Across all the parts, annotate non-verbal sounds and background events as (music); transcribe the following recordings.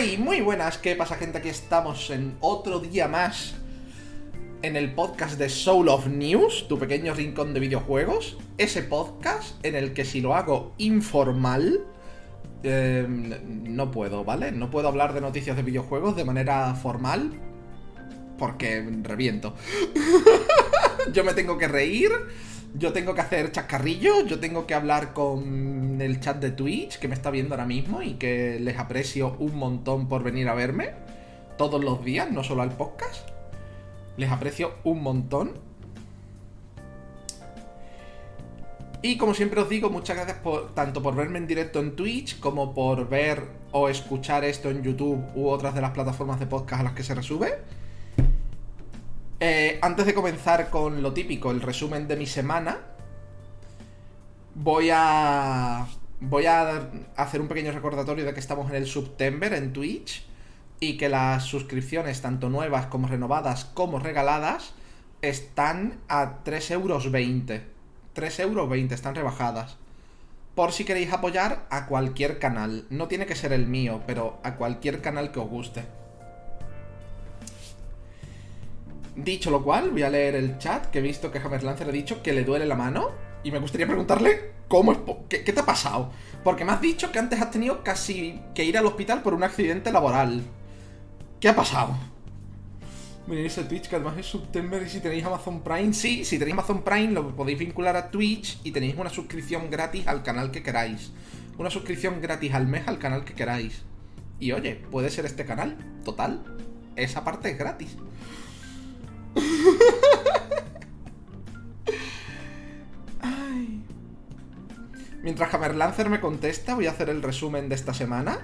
¡Hey! Muy buenas, ¿qué pasa gente? Aquí estamos en otro día más en el podcast de Soul of News, tu pequeño rincón de videojuegos. Ese podcast en el que si lo hago informal, eh, no puedo, ¿vale? No puedo hablar de noticias de videojuegos de manera formal porque reviento. (laughs) Yo me tengo que reír yo tengo que hacer chascarrillo, yo tengo que hablar con el chat de Twitch que me está viendo ahora mismo y que les aprecio un montón por venir a verme todos los días, no solo al podcast. Les aprecio un montón. Y como siempre os digo, muchas gracias tanto por verme en directo en Twitch como por ver o escuchar esto en YouTube u otras de las plataformas de podcast a las que se resube. Eh, antes de comenzar con lo típico, el resumen de mi semana, voy a. Voy a hacer un pequeño recordatorio de que estamos en el September en Twitch y que las suscripciones, tanto nuevas como renovadas como regaladas, están a 3,20 euros. 3,20 euros, están rebajadas. Por si queréis apoyar a cualquier canal. No tiene que ser el mío, pero a cualquier canal que os guste. Dicho lo cual, voy a leer el chat que he visto que Hammer Lancer ha dicho que le duele la mano. Y me gustaría preguntarle cómo es. Qué, te ha pasado? Porque me has dicho que antes has tenido casi que ir al hospital por un accidente laboral. ¿Qué ha pasado? Miréis el Twitch, que además es September y si tenéis Amazon Prime, sí, si tenéis Amazon Prime lo podéis vincular a Twitch y tenéis una suscripción gratis al canal que queráis. Una suscripción gratis al mes al canal que queráis. Y oye, puede ser este canal, total. Esa parte es gratis. (laughs) Mientras Hammerlancer me contesta, voy a hacer el resumen de esta semana.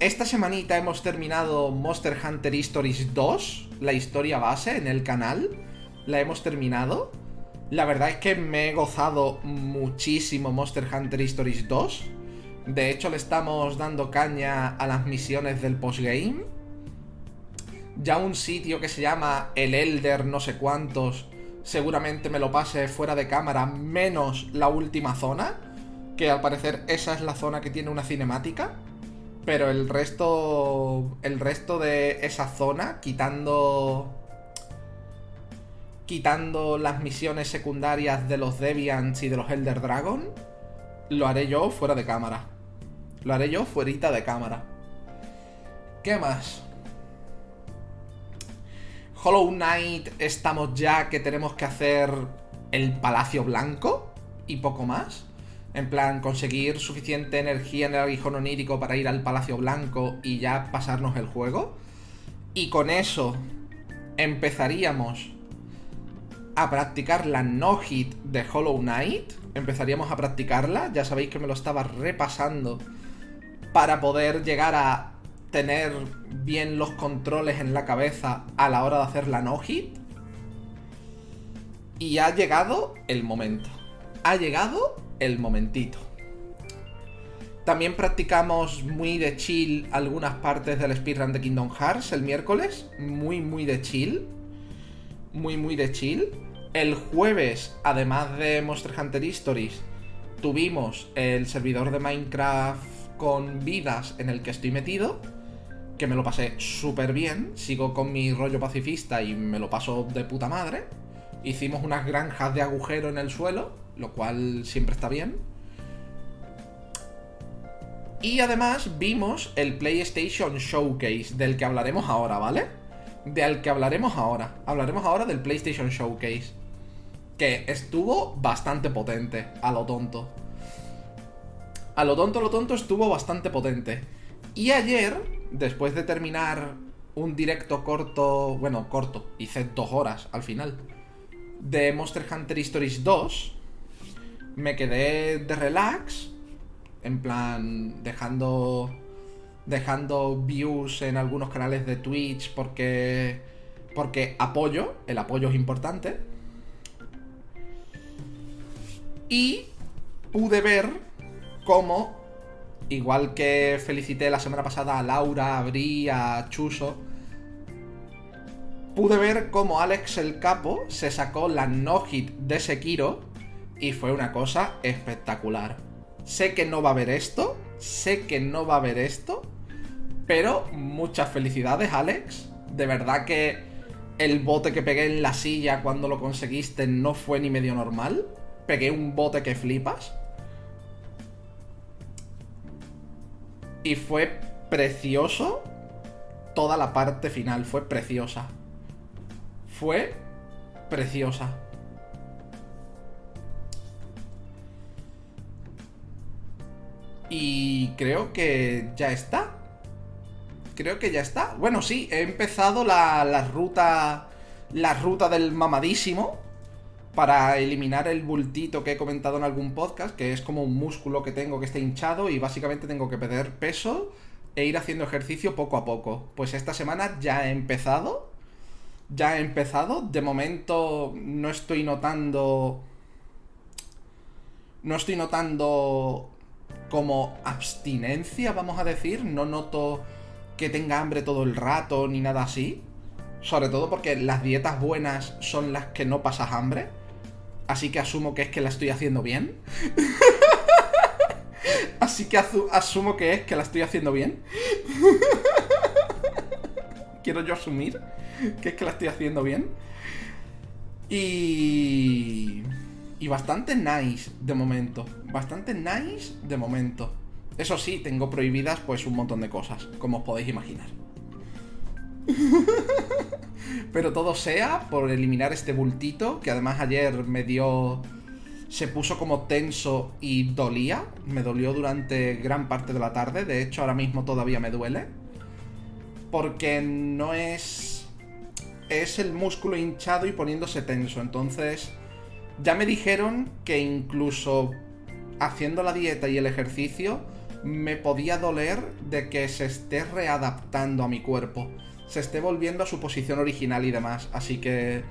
Esta semanita hemos terminado Monster Hunter Stories 2, la historia base en el canal. La hemos terminado. La verdad es que me he gozado muchísimo Monster Hunter Stories 2. De hecho, le estamos dando caña a las misiones del postgame ya un sitio que se llama El Elder no sé cuántos, seguramente me lo pase fuera de cámara, menos la última zona, que al parecer esa es la zona que tiene una cinemática, pero el resto el resto de esa zona quitando quitando las misiones secundarias de los Deviants y de los Elder Dragon, lo haré yo fuera de cámara. Lo haré yo fuera de cámara. ¿Qué más? Hollow Knight estamos ya que tenemos que hacer el Palacio Blanco y poco más. En plan, conseguir suficiente energía en el aguijón onírico para ir al Palacio Blanco y ya pasarnos el juego. Y con eso empezaríamos a practicar la no-hit de Hollow Knight. Empezaríamos a practicarla. Ya sabéis que me lo estaba repasando para poder llegar a tener bien los controles en la cabeza a la hora de hacer la no-hit. Y ha llegado el momento. Ha llegado el momentito. También practicamos muy de chill algunas partes del speedrun de Kingdom Hearts el miércoles. Muy, muy de chill. Muy, muy de chill. El jueves, además de Monster Hunter Stories, tuvimos el servidor de Minecraft con vidas en el que estoy metido que me lo pasé súper bien, sigo con mi rollo pacifista y me lo paso de puta madre. Hicimos unas granjas de agujero en el suelo, lo cual siempre está bien. Y además vimos el PlayStation Showcase, del que hablaremos ahora, ¿vale? Del que hablaremos ahora. Hablaremos ahora del PlayStation Showcase. Que estuvo bastante potente, a lo tonto. A lo tonto, a lo tonto estuvo bastante potente. Y ayer después de terminar un directo corto, bueno, corto, hice dos horas al final, de Monster Hunter Stories 2, me quedé de relax, en plan, dejando, dejando views en algunos canales de Twitch porque, porque apoyo, el apoyo es importante. Y pude ver cómo igual que felicité la semana pasada a Laura, a Bri, a Chuso, pude ver cómo Alex el Capo se sacó la no-hit de Sekiro y fue una cosa espectacular. Sé que no va a haber esto, sé que no va a haber esto, Pero muchas felicidades, Alex. De verdad que el bote que pegué en la silla cuando lo conseguiste no fue ni medio normal. Pegué un bote que flipas. Y fue precioso. Toda la parte final fue preciosa. Fue preciosa. Y creo que ya está. Creo que ya está. Bueno, sí, he empezado la, la ruta. La ruta del mamadísimo. Para eliminar el bultito que he comentado en algún podcast. Que es como un músculo que tengo que está hinchado. Y básicamente tengo que perder peso. E ir haciendo ejercicio poco a poco. Pues esta semana ya he empezado. Ya he empezado. De momento no estoy notando. No estoy notando como abstinencia, vamos a decir. No noto que tenga hambre todo el rato ni nada así. Sobre todo porque las dietas buenas son las que no pasas hambre. Así que asumo que es que la estoy haciendo bien. (laughs) así que asumo que es que la estoy haciendo bien. (laughs) Quiero yo asumir que es que la estoy haciendo bien. Y y bastante nice de momento. Bastante nice de momento. Eso sí, tengo prohibidas pues un montón de cosas, como os podéis imaginar. (laughs) Pero todo sea por eliminar este bultito, que además ayer me dio... Se puso como tenso y dolía. Me dolió durante gran parte de la tarde. De hecho, ahora mismo todavía me duele. Porque no es... Es el músculo hinchado y poniéndose tenso. Entonces ya me dijeron que incluso haciendo la dieta y el ejercicio me podía doler de que se esté readaptando a mi cuerpo. Se esté volviendo a su posición original y demás. Así que...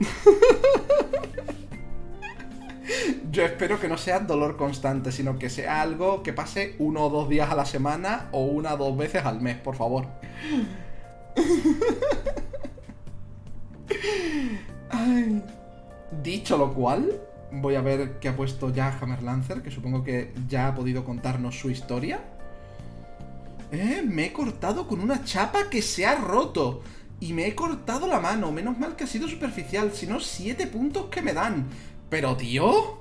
(laughs) Yo espero que no sea dolor constante, sino que sea algo que pase uno o dos días a la semana o una o dos veces al mes, por favor. (laughs) Ay. Dicho lo cual, voy a ver qué ha puesto ya Hammer Lancer, que supongo que ya ha podido contarnos su historia. Eh, me he cortado con una chapa que se ha roto. Y me he cortado la mano. Menos mal que ha sido superficial. Si no, siete puntos que me dan. Pero, tío.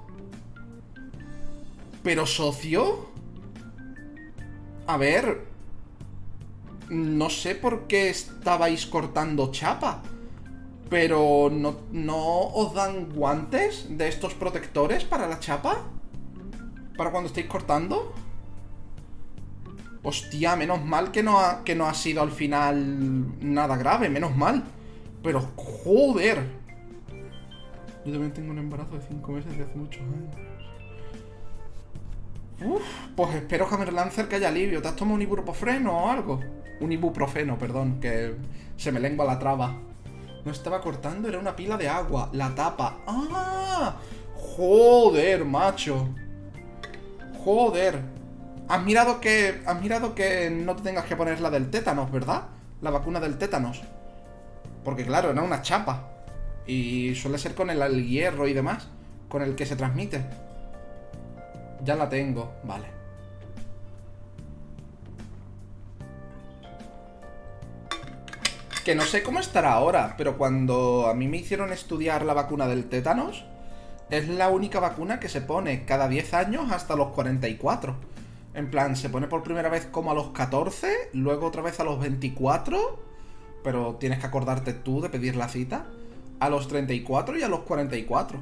Pero, socio. A ver. No sé por qué estabais cortando chapa. Pero ¿no, os dan guantes de estos protectores para la chapa? ¿Para cuando estéis cortando? Hostia, menos mal que no ha, que no ha sido al final nada grave, menos mal. Pero joder. Yo también tengo un embarazo de 5 meses de hace muchos años. Uf, pues espero, Hammer Lancer, que haya alivio. ¿Te has tomado un ibuprofeno o algo? Un ibuprofeno, perdón, que se me lengua la traba. No estaba cortando, era una pila de agua. La tapa. ¡Ah! Joder, macho. Joder. Has mirado que. Has mirado que no te tengas que poner la del tétanos, ¿verdad? La vacuna del tétanos. Porque claro, era una chapa. Y suele ser con el hierro y demás. Con el que se transmite. Ya la tengo, vale. Que no sé cómo estará ahora, pero cuando a mí me hicieron estudiar la vacuna del tétanos, es la única vacuna que se pone cada 10 años hasta los 44. En plan, se pone por primera vez como a los 14, luego otra vez a los 24, pero tienes que acordarte tú de pedir la cita, a los 34 y a los 44.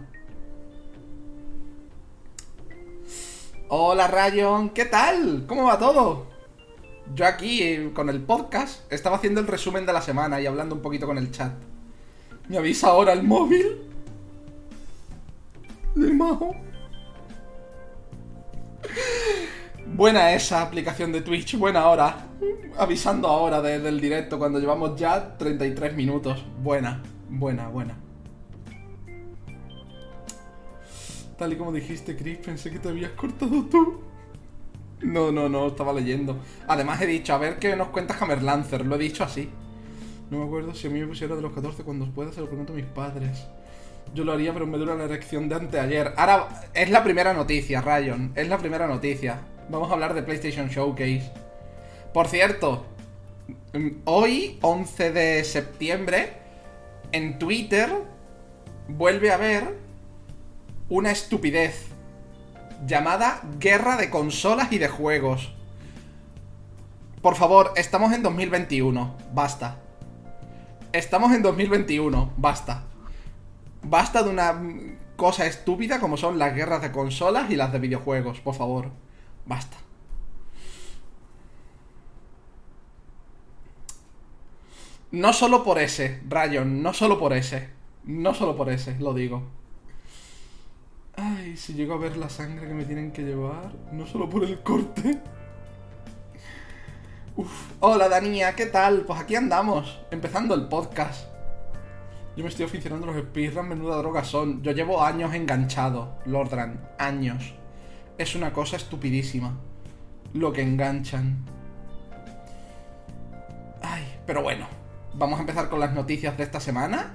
Hola Rayon, ¿qué tal? ¿Cómo va todo? yo aquí eh, con el podcast estaba haciendo el resumen de la semana y hablando un poquito con el chat. ¿Me avisa ahora el móvil? (laughs) De majo. Buena esa aplicación de Twitch, buena hora. Avisando ahora desde el directo cuando llevamos ya 33 minutos. Buena, buena, buena. Tal y como dijiste, Chris, pensé que te habías cortado tú. No, no, no, estaba leyendo. Además he dicho, a ver qué nos cuenta Hammer Lancer, lo he dicho así. No me acuerdo si a mí me pusiera de los 14 cuando pueda, se lo pregunto a mis padres. Yo lo haría, pero me dura la erección de anteayer. Ahora, es la primera noticia, Rayon. Es la primera noticia. Vamos a hablar de PlayStation Showcase. Por cierto, mm, hoy, 11 de septiembre, en Twitter vuelve a haber una estupidez llamada Guerra de Consolas y de Juegos. Por favor, estamos en 2021, basta. Estamos en 2021, basta. Basta de una cosa estúpida como son las guerras de consolas y las de videojuegos, por favor. Basta. No solo por ese, Rayon, no solo por ese. No solo por ese, lo digo. Ay, si llego a ver la sangre que me tienen que llevar, no solo por el corte. Hola, Danía, ¿qué tal? Pues aquí andamos, empezando el podcast. Yo me estoy aficionando a los speedruns, menuda droga son. Yo llevo años enganchado, Lordran, años. Es una cosa estupidísima. Lo que enganchan. Ay, pero bueno. Vamos a empezar con las noticias de esta semana.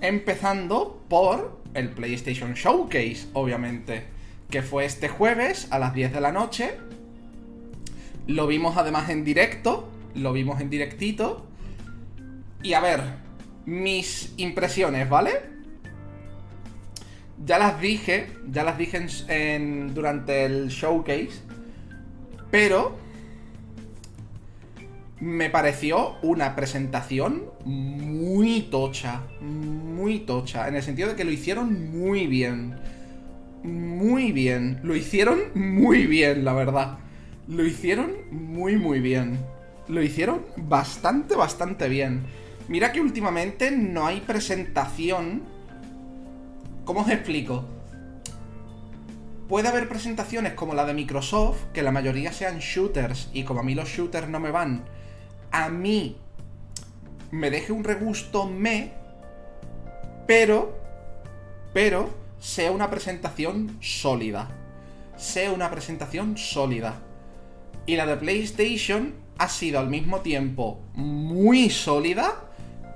Empezando por el PlayStation Showcase, obviamente. Que fue este jueves a las 10 de la noche. Lo vimos además en directo. Lo vimos en directito. Y a ver, mis impresiones, ¿vale? Ya las dije, ya las dije en, durante el showcase, pero me pareció una presentación muy tocha, muy tocha, en el sentido de que lo hicieron muy bien. Muy bien, lo hicieron muy bien, la verdad. Lo hicieron muy, muy bien. Lo hicieron bastante, bastante bien. Mira que últimamente no hay presentación. ¿Cómo os explico? Puede haber presentaciones como la de Microsoft, que la mayoría sean shooters, y como a mí los shooters no me van a mí me deje un regusto me, pero, pero, sea una presentación sólida. Sea una presentación sólida. Y la de PlayStation ha sido al mismo tiempo muy sólida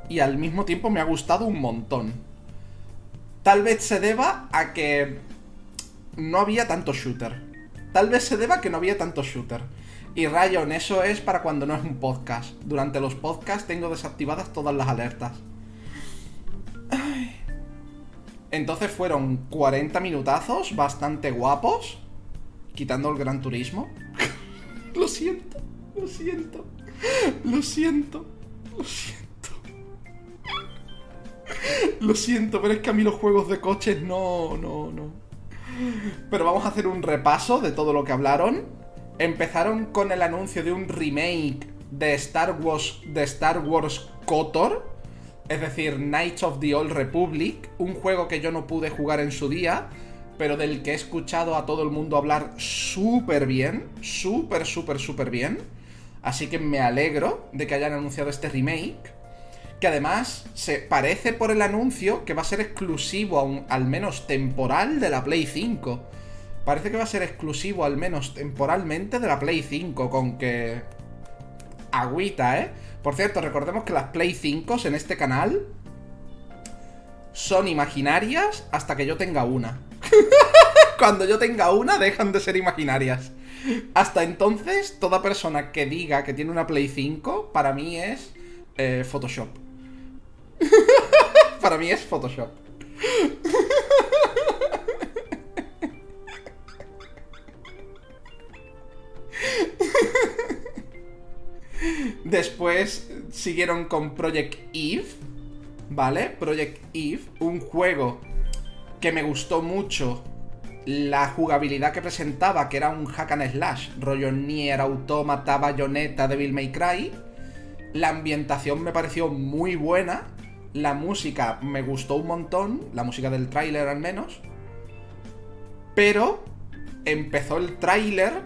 y al mismo tiempo me ha gustado un montón. Tal vez se deba a que no había tanto shooter. Tal vez se deba a que no había tanto shooter. Y Rayon, eso es para cuando no es un podcast. Durante los podcasts tengo desactivadas todas las alertas. Entonces fueron 40 minutazos bastante guapos. Quitando el gran turismo. (laughs) lo siento, lo siento. Lo siento. Lo siento. (laughs) Lo siento, pero es que a mí los juegos de coches no, no, no. Pero vamos a hacer un repaso de todo lo que hablaron empezaron con el anuncio de un remake de Star Wars, de Star Wars KOTOR, es decir, Knights of the Old Republic, un juego que yo no pude jugar en su día, pero del que he escuchado a todo el mundo hablar súper bien, súper, súper, súper bien. Así que me alegro de que hayan anunciado este remake, que además se parece por el anuncio que va a ser exclusivo, al menos temporal, de la Play 5. Parece que va a ser exclusivo, al menos temporalmente, de la Play 5, con que... Agüita, ¿eh? Por cierto, recordemos que las Play 5 en este canal son imaginarias hasta que yo tenga una. (laughs) Cuando yo tenga una, dejan de ser imaginarias. Hasta entonces, toda persona que diga que tiene una Play 5, para mí es eh, Photoshop. Para mí es Photoshop. Después siguieron con Project Eve, ¿vale? Project Eve, un juego que me gustó mucho la jugabilidad que presentaba, que era un hack and slash, rollo Nier, Automata, Bayonetta, Devil May Cry. La ambientación me pareció muy buena, la música me gustó un montón, la música del tráiler al menos. Pero empezó el tráiler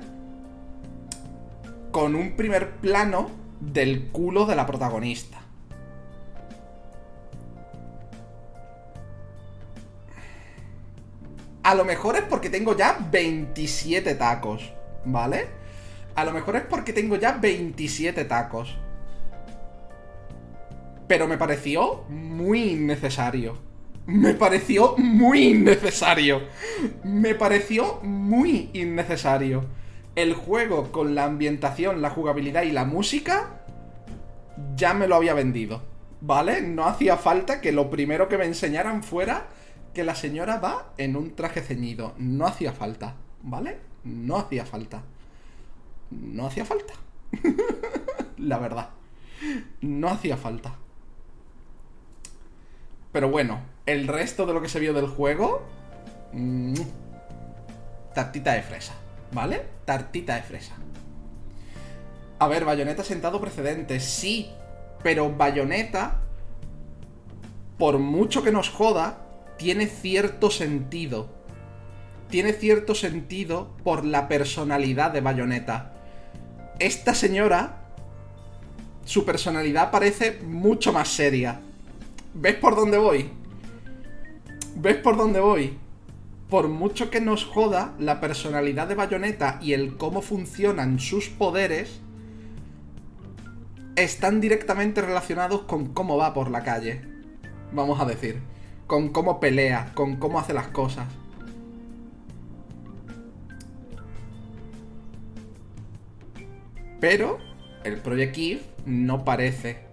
con un primer plano del culo de la protagonista. A lo mejor es porque tengo ya 27 tacos, ¿vale? A lo mejor es porque tengo ya 27 tacos. Pero me pareció muy innecesario. Me pareció muy innecesario. Me pareció muy innecesario el juego con la ambientación, la jugabilidad y la música ya me lo había vendido. ¿Vale? No hacía falta que lo primero que me enseñaran fuera que la señora va en un traje ceñido. No hacía falta. ¿Vale? No hacía falta. No hacía falta. (laughs) la verdad. No hacía falta. Pero bueno, el resto de lo que se vio del juego... Mmm, tartita de fresa, ¿vale? Tartita de fresa. A ver, Bayonetta sentado precedentes, sí, pero Bayonetta, por mucho que nos joda, tiene cierto sentido. Tiene cierto sentido por la personalidad de Bayonetta. Esta señora, su personalidad parece mucho más seria. ¿Ves por dónde voy? ¿Ves por dónde voy? Por mucho que nos joda la personalidad de Bayonetta y el cómo funcionan sus poderes, están directamente relacionados con cómo va por la calle. Vamos a decir. Con cómo pelea, con cómo hace las cosas. Pero el Project no parece.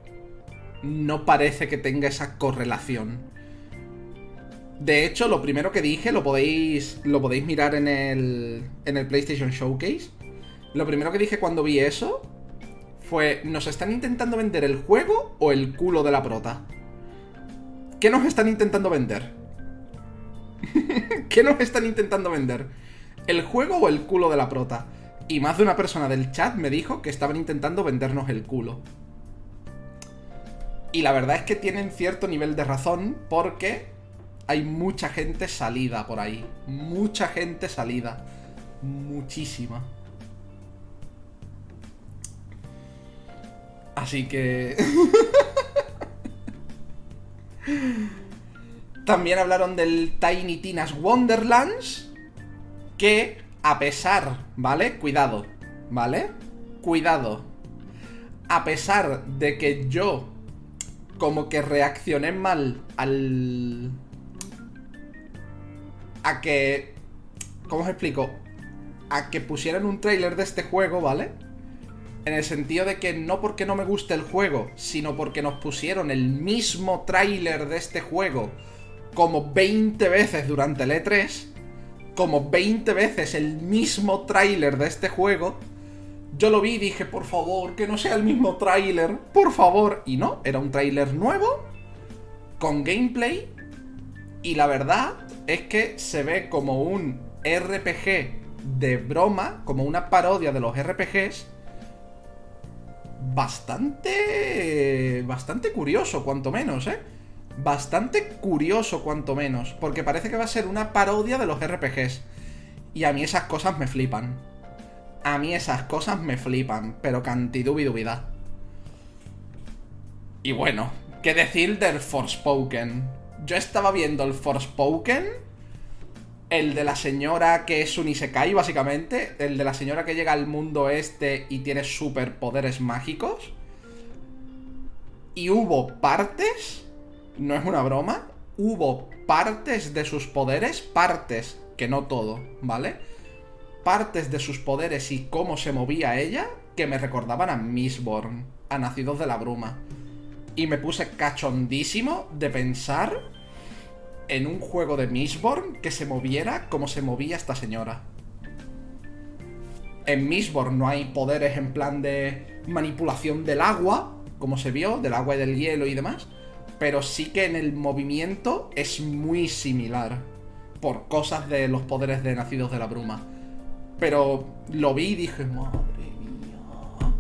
No parece que tenga esa correlación. De hecho, lo primero que dije, lo podéis, lo podéis mirar en el, en el PlayStation Showcase. Lo primero que dije cuando vi eso fue, ¿nos están intentando vender el juego o el culo de la prota? ¿Qué nos están intentando vender? (laughs) ¿Qué nos están intentando vender? ¿El juego o el culo de la prota? Y más de una persona del chat me dijo que estaban intentando vendernos el culo. Y la verdad es que tienen cierto nivel de razón porque hay mucha gente salida por ahí. Mucha gente salida. Muchísima. Así que... (laughs) También hablaron del Tiny Tina's Wonderlands. Que, a pesar, ¿vale? Cuidado, ¿vale? Cuidado. A pesar de que yo como que reaccioné mal al... A que... ¿Cómo os explico? A que pusieran un tráiler de este juego, ¿vale? En el sentido de que no porque no me guste el juego, sino porque nos pusieron el mismo tráiler de este juego como 20 veces durante el E3, como 20 veces el mismo tráiler de este juego, yo lo vi y dije, por favor, que no sea el mismo tráiler, por favor. Y no, era un tráiler nuevo, con gameplay, y la verdad es que se ve como un RPG de broma, como una parodia de los RPGs, bastante... bastante curioso, cuanto menos, ¿eh? Bastante curioso, cuanto menos, porque parece que va a ser una parodia de los RPGs. Y a mí esas cosas me flipan. A mí esas cosas me flipan, pero cantidubidubidad. Y bueno, ¿qué decir del Forspoken? Yo estaba viendo el Forspoken, el de la señora que es un Isekai, básicamente, el de la señora que llega al mundo este y tiene superpoderes mágicos. Y hubo partes, no es una broma, hubo partes de sus poderes, partes, que no todo, ¿vale? Partes de sus poderes y cómo se movía ella que me recordaban a Mistborn, a Nacidos de la Bruma. Y me puse cachondísimo de pensar en un juego de Mistborn que se moviera como se movía esta señora. En Mistborn no hay poderes en plan de manipulación del agua, como se vio, del agua y del hielo y demás, pero sí que en el movimiento es muy similar, por cosas de los poderes de Nacidos de la Bruma. Pero lo vi y dije, madre mía.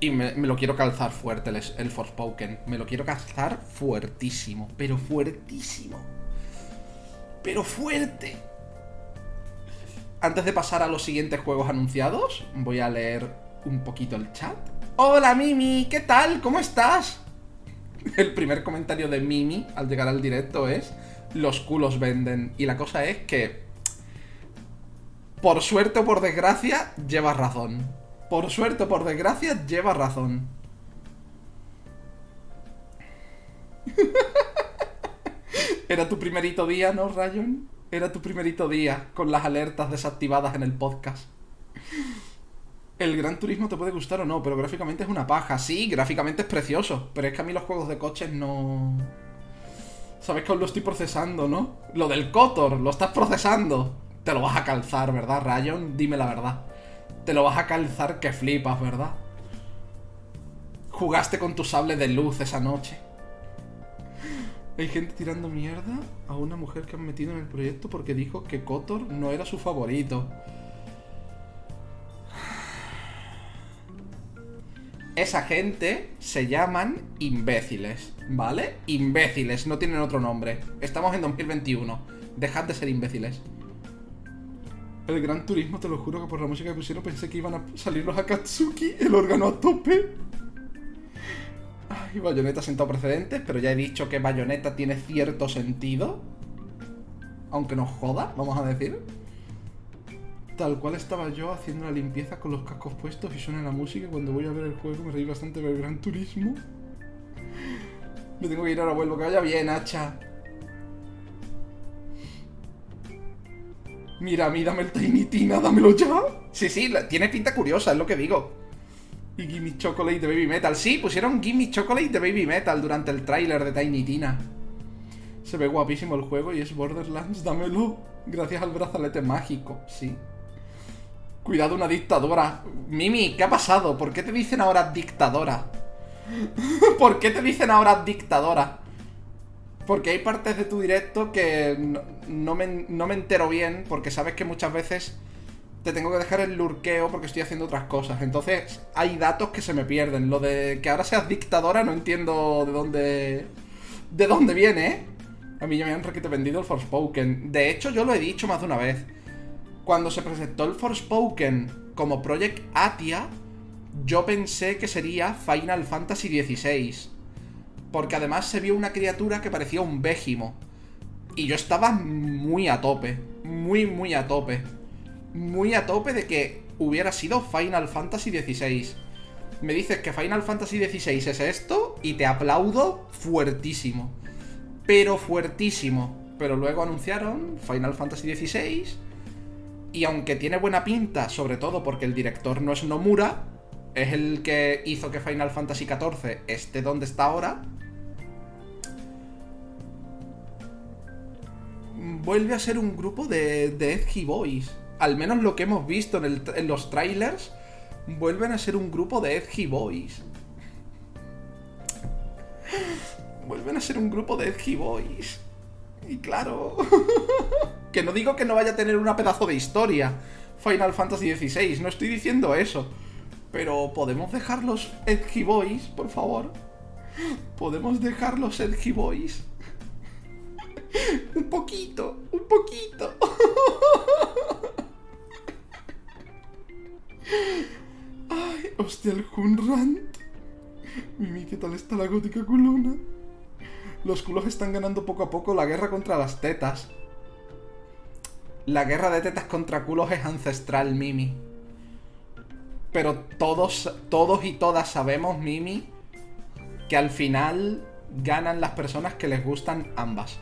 Y me, lo quiero calzar fuerte el, el Forspoken. Me lo quiero calzar fuertísimo, pero fuertísimo. Pero fuerte. Antes de pasar a los siguientes juegos anunciados, voy a leer un poquito el chat. Hola Mimi, ¿qué tal? ¿Cómo estás? El primer comentario de Mimi al llegar al directo es, los culos venden. Y la cosa es que, por suerte o por desgracia, llevas razón. Por suerte o por desgracia, llevas razón. (laughs) Era tu primerito día, ¿no, Rayon? Era tu primerito día con las alertas desactivadas en el podcast. El Gran Turismo te puede gustar o no, pero gráficamente es una paja. Sí, gráficamente es precioso, pero es que a mí los juegos de coches no... Sabes que os lo estoy procesando, ¿no? Lo del Kotor, lo estás procesando. Te lo vas a calzar, ¿verdad, Rayon? Dime la verdad. Te lo vas a calzar que flipas, ¿verdad? Jugaste con tu sable de luz esa noche. Hay gente tirando mierda a una mujer que han metido en el proyecto porque dijo que Kotor no era su favorito. Esa gente se llaman imbéciles, ¿vale? Imbéciles, no tienen otro nombre. Estamos en 2021. Dejad de ser imbéciles. El Gran Turismo, te lo juro que por la música que pusieron pensé que iban a salir los Akatsuki, el órgano a tope. Ay, Bayonetta sentado precedentes, pero ya he dicho que Bayonetta tiene cierto sentido. Aunque nos joda, vamos a decir. Tal cual estaba yo haciendo la limpieza con los cascos puestos y suena la música. Cuando voy a ver el juego me reí bastante ver el Gran Turismo. Me tengo que ir ahora, vuelvo. Que vaya bien, hacha. Mira, a mí dame el Tiny Tina, dámelo ya. Sí, sí, la- tiene pinta curiosa, es lo que digo. Y Gimme Chocolate de Baby Metal. Sí, pusieron Gimme Chocolate de Baby Metal durante el tráiler de Tiny Tina. Se ve guapísimo el juego y es Borderlands, dámelo. Gracias al brazalete mágico, sí. Cuidado, una dictadora. Mimi, ¿qué ha pasado? ¿Por qué te dicen ahora dictadora? (laughs) ¿Por qué te dicen ahora dictadora? Porque hay partes de tu directo que no, me, no me entero bien, porque sabes que muchas veces te tengo que dejar el lurqueo porque estoy haciendo otras cosas. Entonces hay datos que se me pierden. Lo de que ahora seas dictadora no entiendo de dónde... ¿De dónde viene, eh? A mí ya me han requete vendido el Forspoken. De hecho, yo lo he dicho más de una vez. Cuando se presentó el Forspoken como Project Atia, yo pensé que sería Final Fantasy XVI. Porque además se vio una criatura que parecía un Végimo. Y yo estaba muy a tope. Muy, muy a tope. Muy a tope de que hubiera sido Final Fantasy XVI. Me dices que Final Fantasy XVI es esto y te aplaudo fuertísimo. Pero fuertísimo. Pero luego anunciaron Final Fantasy XVI. Y aunque tiene buena pinta, sobre todo porque el director no es Nomura, es el que hizo que Final Fantasy XIV esté donde está ahora. Vuelve a ser un grupo de, de Edgy Boys. Al menos lo que hemos visto en, los trailers, vuelven a ser un grupo de Edgy Boys. Vuelven a ser un grupo de Edgy Boys. Y claro. (laughs) que no digo que no vaya a tener una pedazo de historia. Final Fantasy XVI, no estoy diciendo eso. Pero podemos dejar los Edgy Boys, por favor. Podemos dejar los Edgy Boys. (laughs) un poquito, un poquito. (laughs) Ay, hostia, el Hunrant. Mimi, ¿qué tal está la gótica culona? Los culos están ganando poco a poco la guerra contra las tetas. La guerra de tetas contra culos es ancestral, Mimi. Pero todos, todos y todas sabemos, Mimi, que al final ganan las personas que les gustan ambas.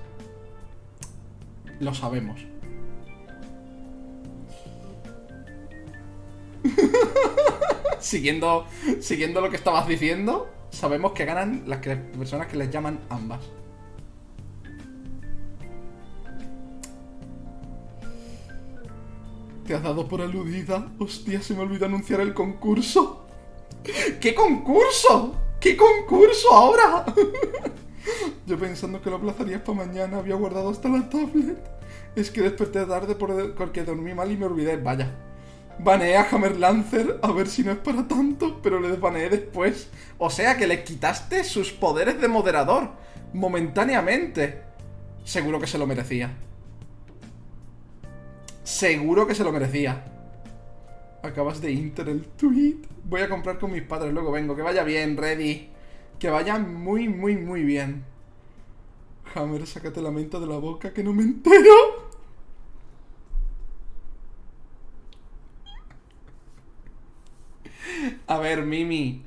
Lo sabemos. (laughs) siguiendo, siguiendo lo que estabas diciendo, sabemos que ganan las que- personas que les llaman ambas. ¿Te has dado por aludida? Hostia, se me olvidó anunciar el concurso. ¿Qué concurso? ¿Qué concurso ahora? (laughs) (laughs) Yo pensando que lo aplazarías para mañana, había guardado hasta la tablet. Es que desperté tarde por- porque dormí mal y me olvidé. Vaya. Baneé a Hammer Lancer, a ver si no es para tanto, pero le desbaneé después. O sea que le quitaste sus poderes de moderador, momentáneamente. Seguro que se lo merecía. Seguro que se lo merecía. Acabas de inter el tweet. Voy a comprar con mis padres, luego vengo. Que vaya bien, ready. Que vaya muy, muy, muy bien. Hammer, sácate la menta de la boca que no me entero. A ver, Mimi.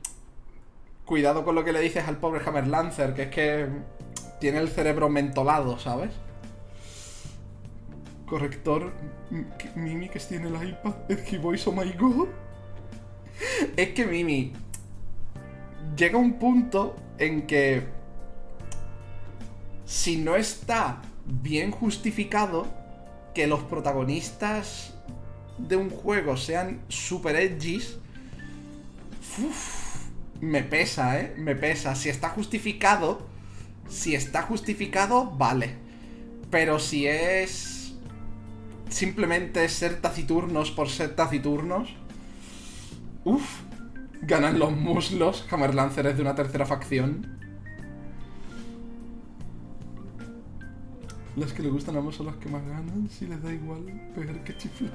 Cuidado con lo que le dices al pobre Hammer Lancer, que es que tiene el cerebro mentolado, ¿sabes? Corrector, Mimi que tiene el iPad, Edgy Voice, oh my god. Es que Mimi llega un punto en que si no está bien justificado que los protagonistas de un juego sean super edgys, me pesa, ¿eh? Me pesa. Si está justificado, si está justificado, vale. Pero si es simplemente ser taciturnos por ser taciturnos. Uf, ganan los muslos. Hammerlancer es de una tercera facción. Las que le gustan ambos son las que más ganan. Si les da igual pegar que chiflar.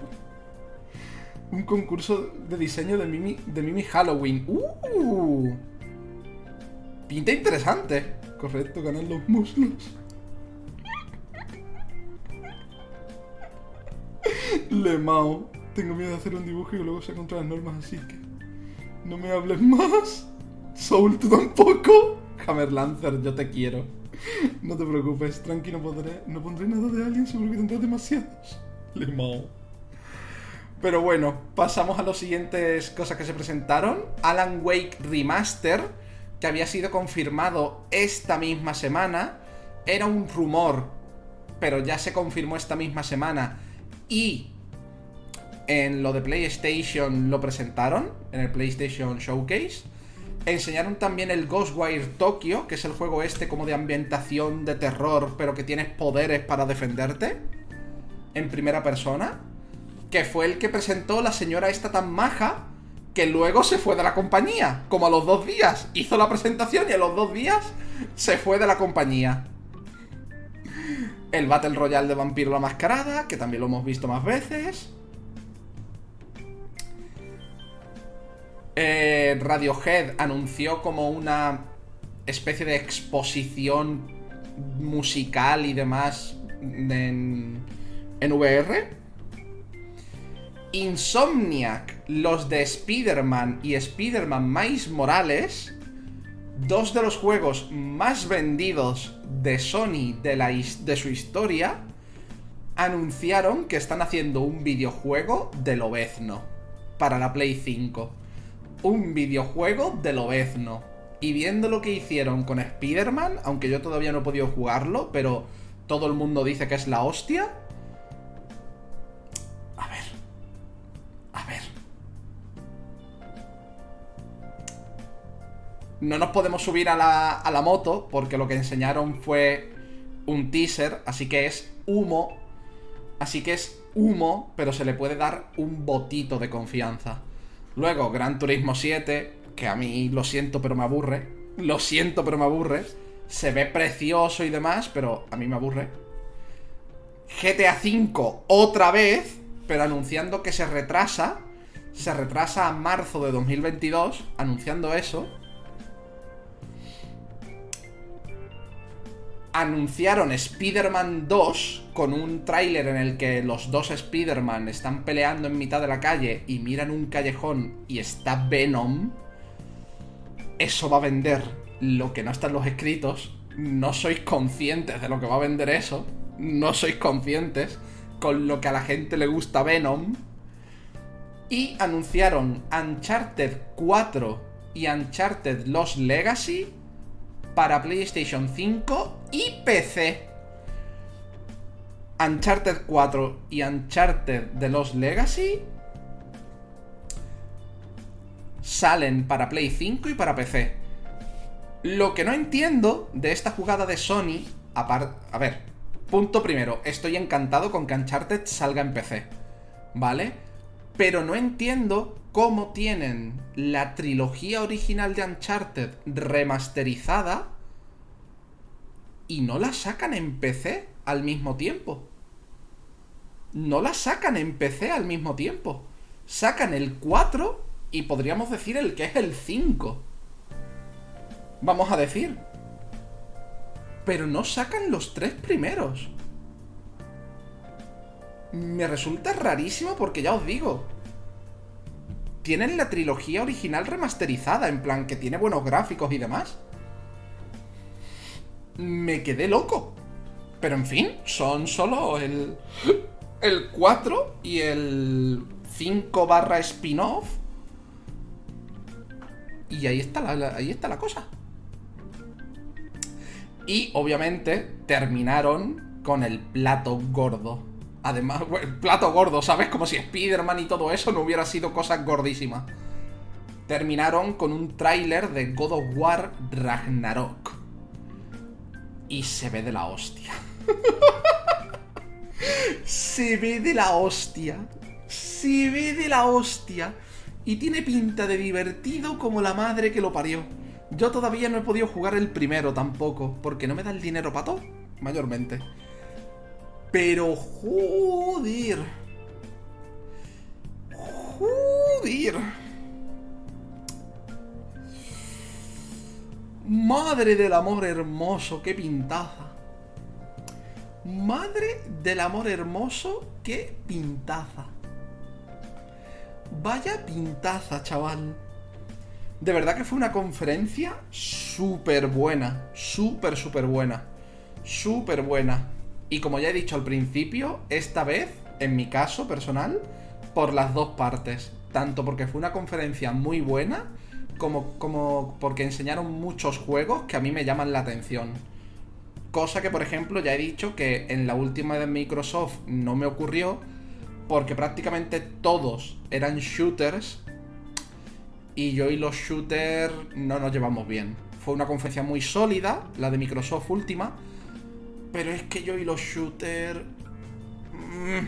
Un concurso de diseño de Mimi, de Mimi Halloween. ¡Uh! Pinta interesante. Correcto, ganan los muslos. (laughs) Lemao. Tengo miedo de hacer un dibujo y luego se contra las normas, así que. No me hables más. Soul, tú tampoco. Hammer Lancer, yo te quiero. No te preocupes, tranqui, no pondré, no pondré nada de alguien, seguro que tendrás demasiados. Lemao. Pero bueno, pasamos a las siguientes cosas que se presentaron. Alan Wake Remaster, que había sido confirmado esta misma semana. Era un rumor, pero ya se confirmó esta misma semana y en lo de PlayStation lo presentaron, en el PlayStation Showcase. Enseñaron también el Ghostwire Tokyo, que es el juego este como de ambientación de terror, pero que tienes poderes para defenderte. En primera persona. Que fue el que presentó la señora esta tan maja, que luego se fue de la compañía. Como a los dos días. Hizo la presentación y a los dos días se fue de la compañía el Battle Royale de Vampiro la Mascarada, que también lo hemos visto más veces. Eh, Radiohead anunció como una especie de exposición musical y demás en, en VR. Insomniac, los de Spider-Man y Spider-Man Miles Morales dos de los juegos más vendidos de Sony de, la de su historia anunciaron que están haciendo un videojuego de Lobezno para la Play 5. Un videojuego de Lobezno. Y viendo lo que hicieron con Spider-Man, aunque yo todavía no he podido jugarlo, pero todo el mundo dice que es la hostia, No nos podemos subir a la, moto porque lo que enseñaron fue un teaser, así que es humo. Así que es humo, pero se le puede dar un botito de confianza. Luego, Gran Turismo 7, que a mí lo siento, pero me aburre. Lo siento, pero me aburre. Se ve precioso y demás, pero a mí me aburre. GTA V otra vez, pero anunciando que se retrasa. Se retrasa a marzo de 2022, anunciando eso. anunciaron Spider-Man 2 con un tráiler en el que los dos Spider-Man están peleando en mitad de la calle y miran un callejón y está Venom, eso va a vender lo que no está en los escritos. No sois conscientes de lo que va a vender eso. No sois conscientes con lo que a la gente le gusta Venom. Y anunciaron Uncharted 4 y Uncharted Lost Legacy para PlayStation 5 y PC. Uncharted 4 y Uncharted de los Legacy salen para Play 5 y para PC. Lo que no entiendo de esta jugada de Sony, a ver, punto primero, estoy encantado con que Uncharted salga en PC, ¿vale? Pero no entiendo cómo tienen la trilogía original de Uncharted remasterizada y no la sacan en PC al mismo tiempo. No la sacan en PC al mismo tiempo. Sacan el 4 y podríamos decir el que es el 5. Vamos a decir. Pero no sacan los tres primeros. Me resulta rarísimo porque ya os digo. Tienen la trilogía original remasterizada, en plan que tiene buenos gráficos y demás me quedé loco. Pero en fin, son solo el... el 4 y el 5 barra spin-off. Y ahí está la, ahí está la cosa. Y obviamente terminaron con el plato gordo. Además, (laughs) el plato gordo, ¿sabes? Como si Spider-Man y todo eso no hubiera sido cosas gordísimas. Terminaron con un tráiler de God of War Ragnarok. Y se ve de la hostia. (laughs) se ve de la hostia. Se ve de la hostia. Y tiene pinta de divertido como la madre que lo parió. Yo todavía no he podido jugar el primero tampoco, porque no me da el dinero para todo, mayormente. Pero joder. Joder. Madre del amor hermoso, qué pintaza. Madre del amor hermoso, qué pintaza. Vaya pintaza, chaval. De verdad que fue una conferencia súper buena. Súper, súper buena. Súper buena. Y como ya he dicho al principio, esta vez, en mi caso personal, por las dos partes. Tanto porque fue una conferencia muy buena, como, como porque enseñaron muchos juegos que a mí me llaman la atención. Cosa que, por ejemplo, ya he dicho que en la última de Microsoft no me ocurrió, porque prácticamente todos eran shooters y yo y los shooters no nos llevamos bien. Fue una conferencia muy sólida, la de Microsoft última, pero es que yo y los shooters... Mm,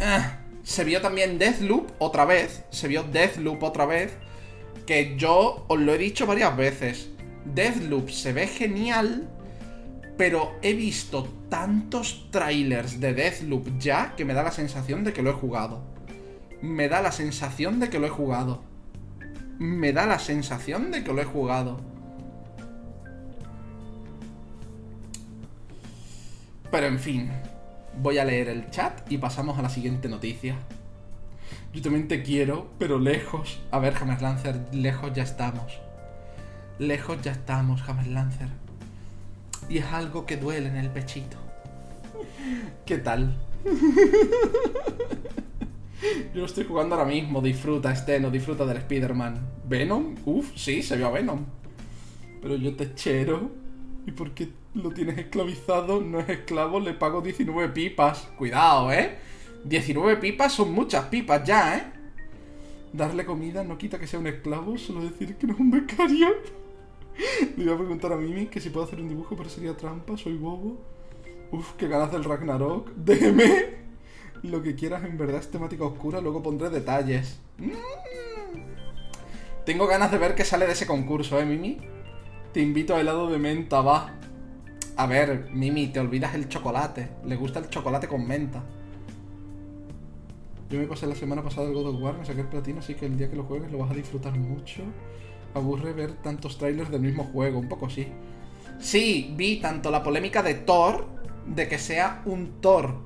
eh, se vio también Deathloop otra vez, se vio Deathloop otra vez, que yo os lo he dicho varias veces. Deathloop se ve genial, pero he visto tantos trailers de Deathloop ya que me da la sensación de que lo he jugado. Me da la sensación de que lo he jugado me da la sensación de que lo he jugado. Pero en fin, voy a leer el chat y pasamos a la siguiente noticia. Yo también te quiero, pero lejos. A ver, James Lancer, lejos ya estamos. Lejos ya estamos, James Lancer. Y es algo que duele en el pechito. ¿Qué tal? (laughs) Yo estoy jugando ahora mismo, disfruta, este, no disfruta del Spider-Man. ¿Venom? Uf, sí, se vio a Venom. Pero yo te chero. ¿Y por qué lo tienes esclavizado? No es esclavo, le pago 19 pipas. Cuidado, ¿eh? 19 pipas son muchas pipas ya, ¿eh? Darle comida no quita que sea un esclavo, solo decir que no es un becario. (laughs) Le iba a preguntar a Mimi que si puedo hacer un dibujo, pero sería trampa, soy bobo. Uf, qué ganas del Ragnarok. (laughs) Déjeme lo que quieras en verdad es temática oscura, luego pondré detalles. Mm. Tengo ganas de ver qué sale de ese concurso, ¿eh, Mimi? Te invito a helado de menta, va. A ver, Mimi, te olvidas el chocolate. Le gusta el chocolate con menta. Yo me pasé la semana pasada el God of War, me saqué el platino, así que el día que lo juegues lo vas a disfrutar mucho. Aburre ver tantos trailers del mismo juego, un poco sí. Sí, vi tanto la polémica de Thor, de que sea un Thor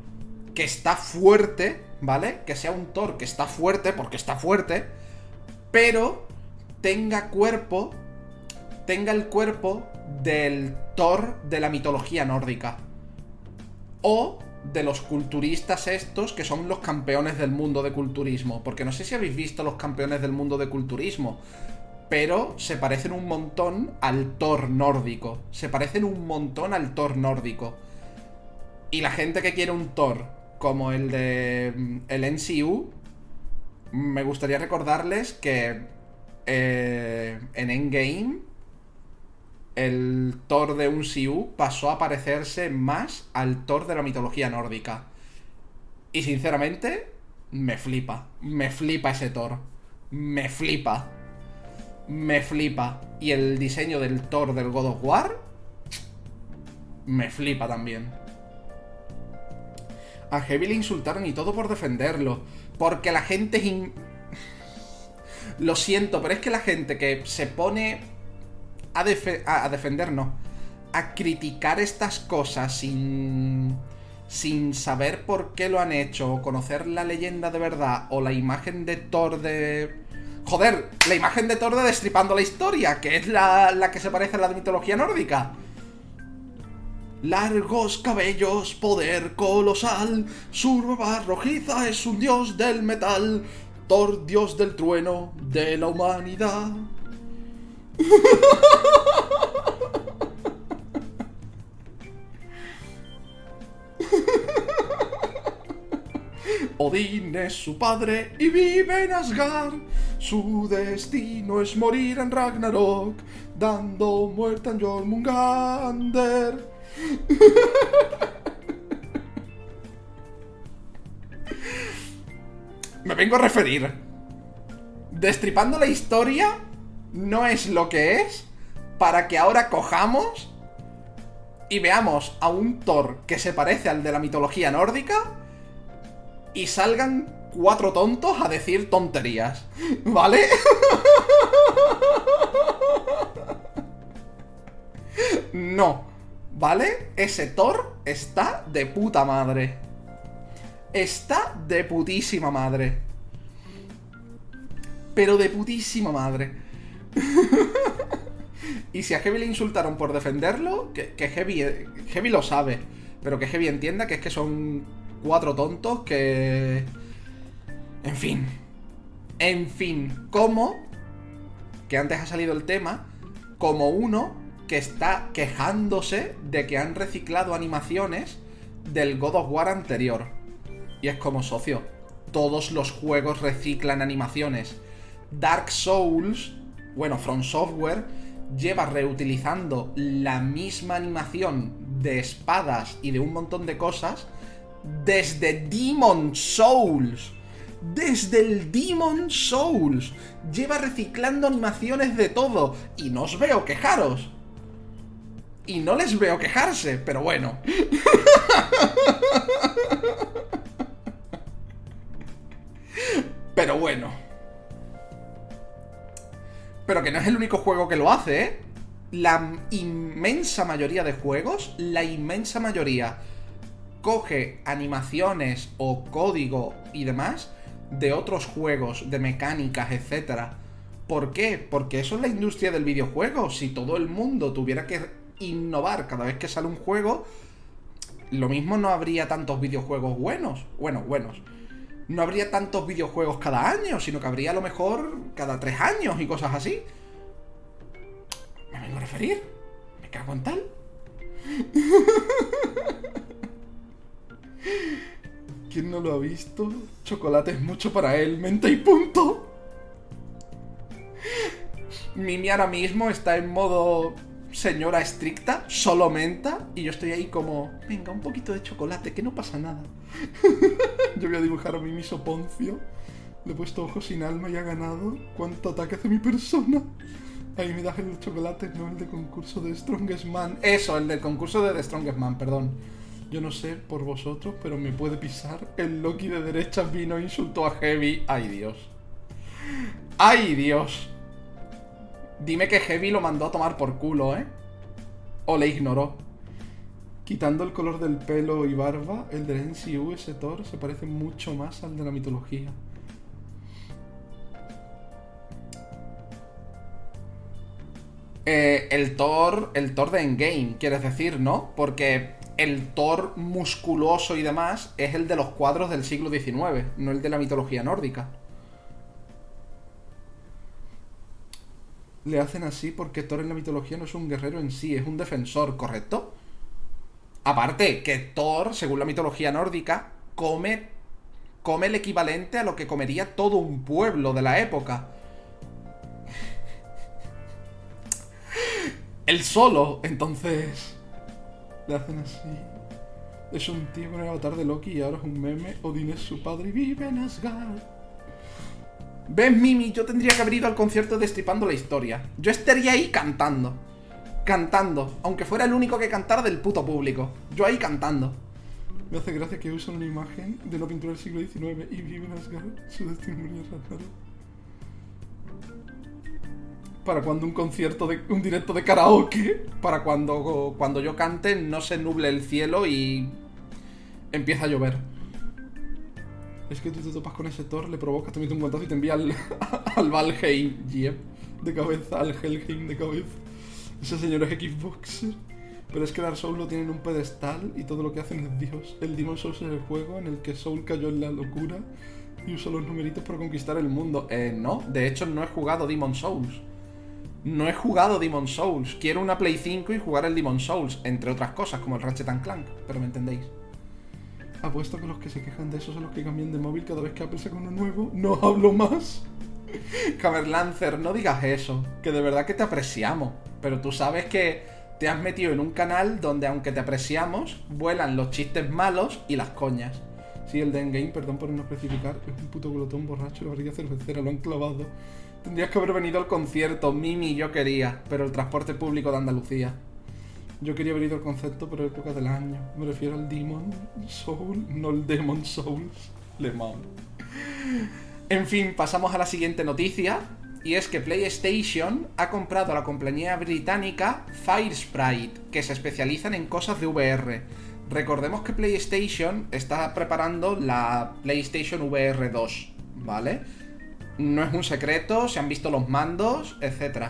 que está fuerte, ¿vale? Que sea un Thor que está fuerte, porque está fuerte, pero tenga cuerpo, tenga el cuerpo del Thor de la mitología nórdica. O de los culturistas estos que son los campeones del mundo de culturismo. Porque no sé si habéis visto los campeones del mundo de culturismo. Pero se parecen un montón al Thor nórdico. Se parecen un montón al Thor nórdico. Y la gente que quiere un Thor como el de mm, el NCU, me gustaría recordarles que eh, en Endgame el Thor de un CU pasó a parecerse más al Thor de la mitología nórdica. Y sinceramente, me flipa. Me flipa ese Thor. Me flipa. Me flipa. Y el diseño del Thor del God of War, me flipa también. A Heavy le insultaron y todo por defenderlo. Porque la gente es... (laughs) Lo siento, pero es que la gente que se pone a, a, defender, no. A criticar estas cosas sin... Sin saber por qué lo han hecho, o conocer la leyenda de verdad, o la imagen de Thor de... Joder, la imagen de Thor de Destripando la Historia, que es la, la que se parece a la de mitología nórdica. Largos cabellos, poder colosal, su rojiza es un dios del metal, Thor, dios del trueno de la humanidad. (laughs) Odín es su padre y vive en Asgard. Su destino es morir en Ragnarok, dando muerte a Jormungander. (laughs) Me vengo a referir. Destripando la historia no es lo que es para que ahora cojamos y veamos a un Thor que se parece al de la mitología nórdica y salgan cuatro tontos a decir tonterías. ¿Vale? No. ¿Vale? Ese Thor está de puta madre. Está de putísima madre. Pero de putísima madre. (laughs) y si a Heavy le insultaron por defenderlo, que, que Heavy, Heavy lo sabe. Pero que Heavy entienda que es que son cuatro tontos que... En fin. En fin. Como... Que antes ha salido el tema. Como uno que está quejándose de que han reciclado animaciones del God of War anterior. Y es como socio. Todos los juegos reciclan animaciones. Dark Souls, bueno, From Software, lleva reutilizando la misma animación de espadas y de un montón de cosas desde Demon Souls. Desde el Demon Souls. Lleva reciclando animaciones de todo. Y no os veo quejaros. Y no les veo quejarse, pero bueno. (laughs) pero bueno. Pero que no es el único juego que lo hace, ¿eh? La inmensa mayoría de juegos, la inmensa mayoría coge animaciones o código y demás de otros juegos, de mecánicas, etc. ¿Por qué? Porque eso es la industria del videojuego. Si todo el mundo tuviera que innovar cada vez que sale un juego, lo mismo no habría tantos videojuegos buenos. Bueno, buenos. No habría tantos videojuegos cada año, sino que habría a lo mejor cada tres años y cosas así. Me vengo a referir. Me cago en tal. (laughs) ¿Quién no lo ha visto? Chocolate es mucho para él, menta y punto. Mimi ahora mismo está en modo señora estricta, solo menta, y yo estoy ahí como, venga, un poquito de chocolate, que no pasa nada. (laughs) yo voy a dibujar a Mimi Soponcio. Le he puesto ojos sin alma y ha ganado. ¿Cuánto ataque hace mi persona? Ahí me das el chocolate, no el de concurso de Strongest Man. Eso, el del concurso de The Strongest Man, perdón. Yo no sé por vosotros, pero me puede pisar. El Loki de derecha vino e insultó a Heavy. ¡Ay, Dios! ¡Ay, Dios! Dime que Heavy lo mandó a tomar por culo, ¿eh? O le ignoró. Quitando el color del pelo y barba, el del NCU, ese Thor, se parece mucho más al de la mitología. Eh, el Thor. El Thor de Endgame, quieres decir, ¿no? Porque el Thor musculoso y demás es el de los cuadros del siglo XIX, no el de la mitología nórdica. Le hacen así porque Thor en la mitología no es un guerrero en sí, es un defensor, ¿correcto? Aparte, que Thor, según la mitología nórdica, come, come el equivalente a lo que comería todo un pueblo de la época. (laughs) El solo, entonces... Le hacen así. Es un tío con el avatar de Loki y ahora es un meme. Odin es su padre y vive en Asgard. ¿Ves, Mimi? Yo tendría que haber ido al concierto destripando la historia. Yo estaría ahí cantando. Cantando. Aunque fuera el único que cantara del puto público. Yo ahí cantando. Me hace gracia que usan una imagen de una pintura del siglo XIX y vive en. Su destino es para cuando un concierto de un directo de karaoke, para cuando cuando yo cante no se nuble el cielo y empieza a llover. Es que tú te topas con ese Thor, le provocas, te metes un guantazo y te envía al, (laughs) al Valheim, yep, de cabeza, al Helheim de cabeza. Ese señor es Xboxer. Pero es que Dark Souls lo tiene en un pedestal y todo lo que hacen es Dios. El Demon Souls es el juego en el que Soul cayó en la locura y usó los numeritos para conquistar el mundo. Eh, no, de hecho no he jugado Demon Souls. No he jugado Demon Souls. Quiero una Play 5 y jugar el Demon Souls, entre otras cosas, como el Ratchet Clank, pero me entendéis. Apuesto que los que se quejan de eso son los que cambian de móvil cada vez que Apple saca uno nuevo. No hablo más. (laughs) Lancer, no digas eso, que de verdad que te apreciamos, pero tú sabes que te has metido en un canal donde aunque te apreciamos, vuelan los chistes malos y las coñas. Sí, el de Endgame, perdón por no especificar, es un puto glotón borracho, la barriga cervecera, lo han clavado. Tendrías que haber venido al concierto, Mimi, yo quería, pero el transporte público de Andalucía. Yo quería haber ido al concepto, pero época del año. Me refiero al Demon Soul, no el Demon Souls. Le mamo. En fin, pasamos a la siguiente noticia. Y es que PlayStation ha comprado a la compañía británica Firesprite, que se especializan en cosas de VR. Recordemos que PlayStation está preparando la PlayStation VR 2, ¿vale? No es un secreto, se han visto los mandos, etc.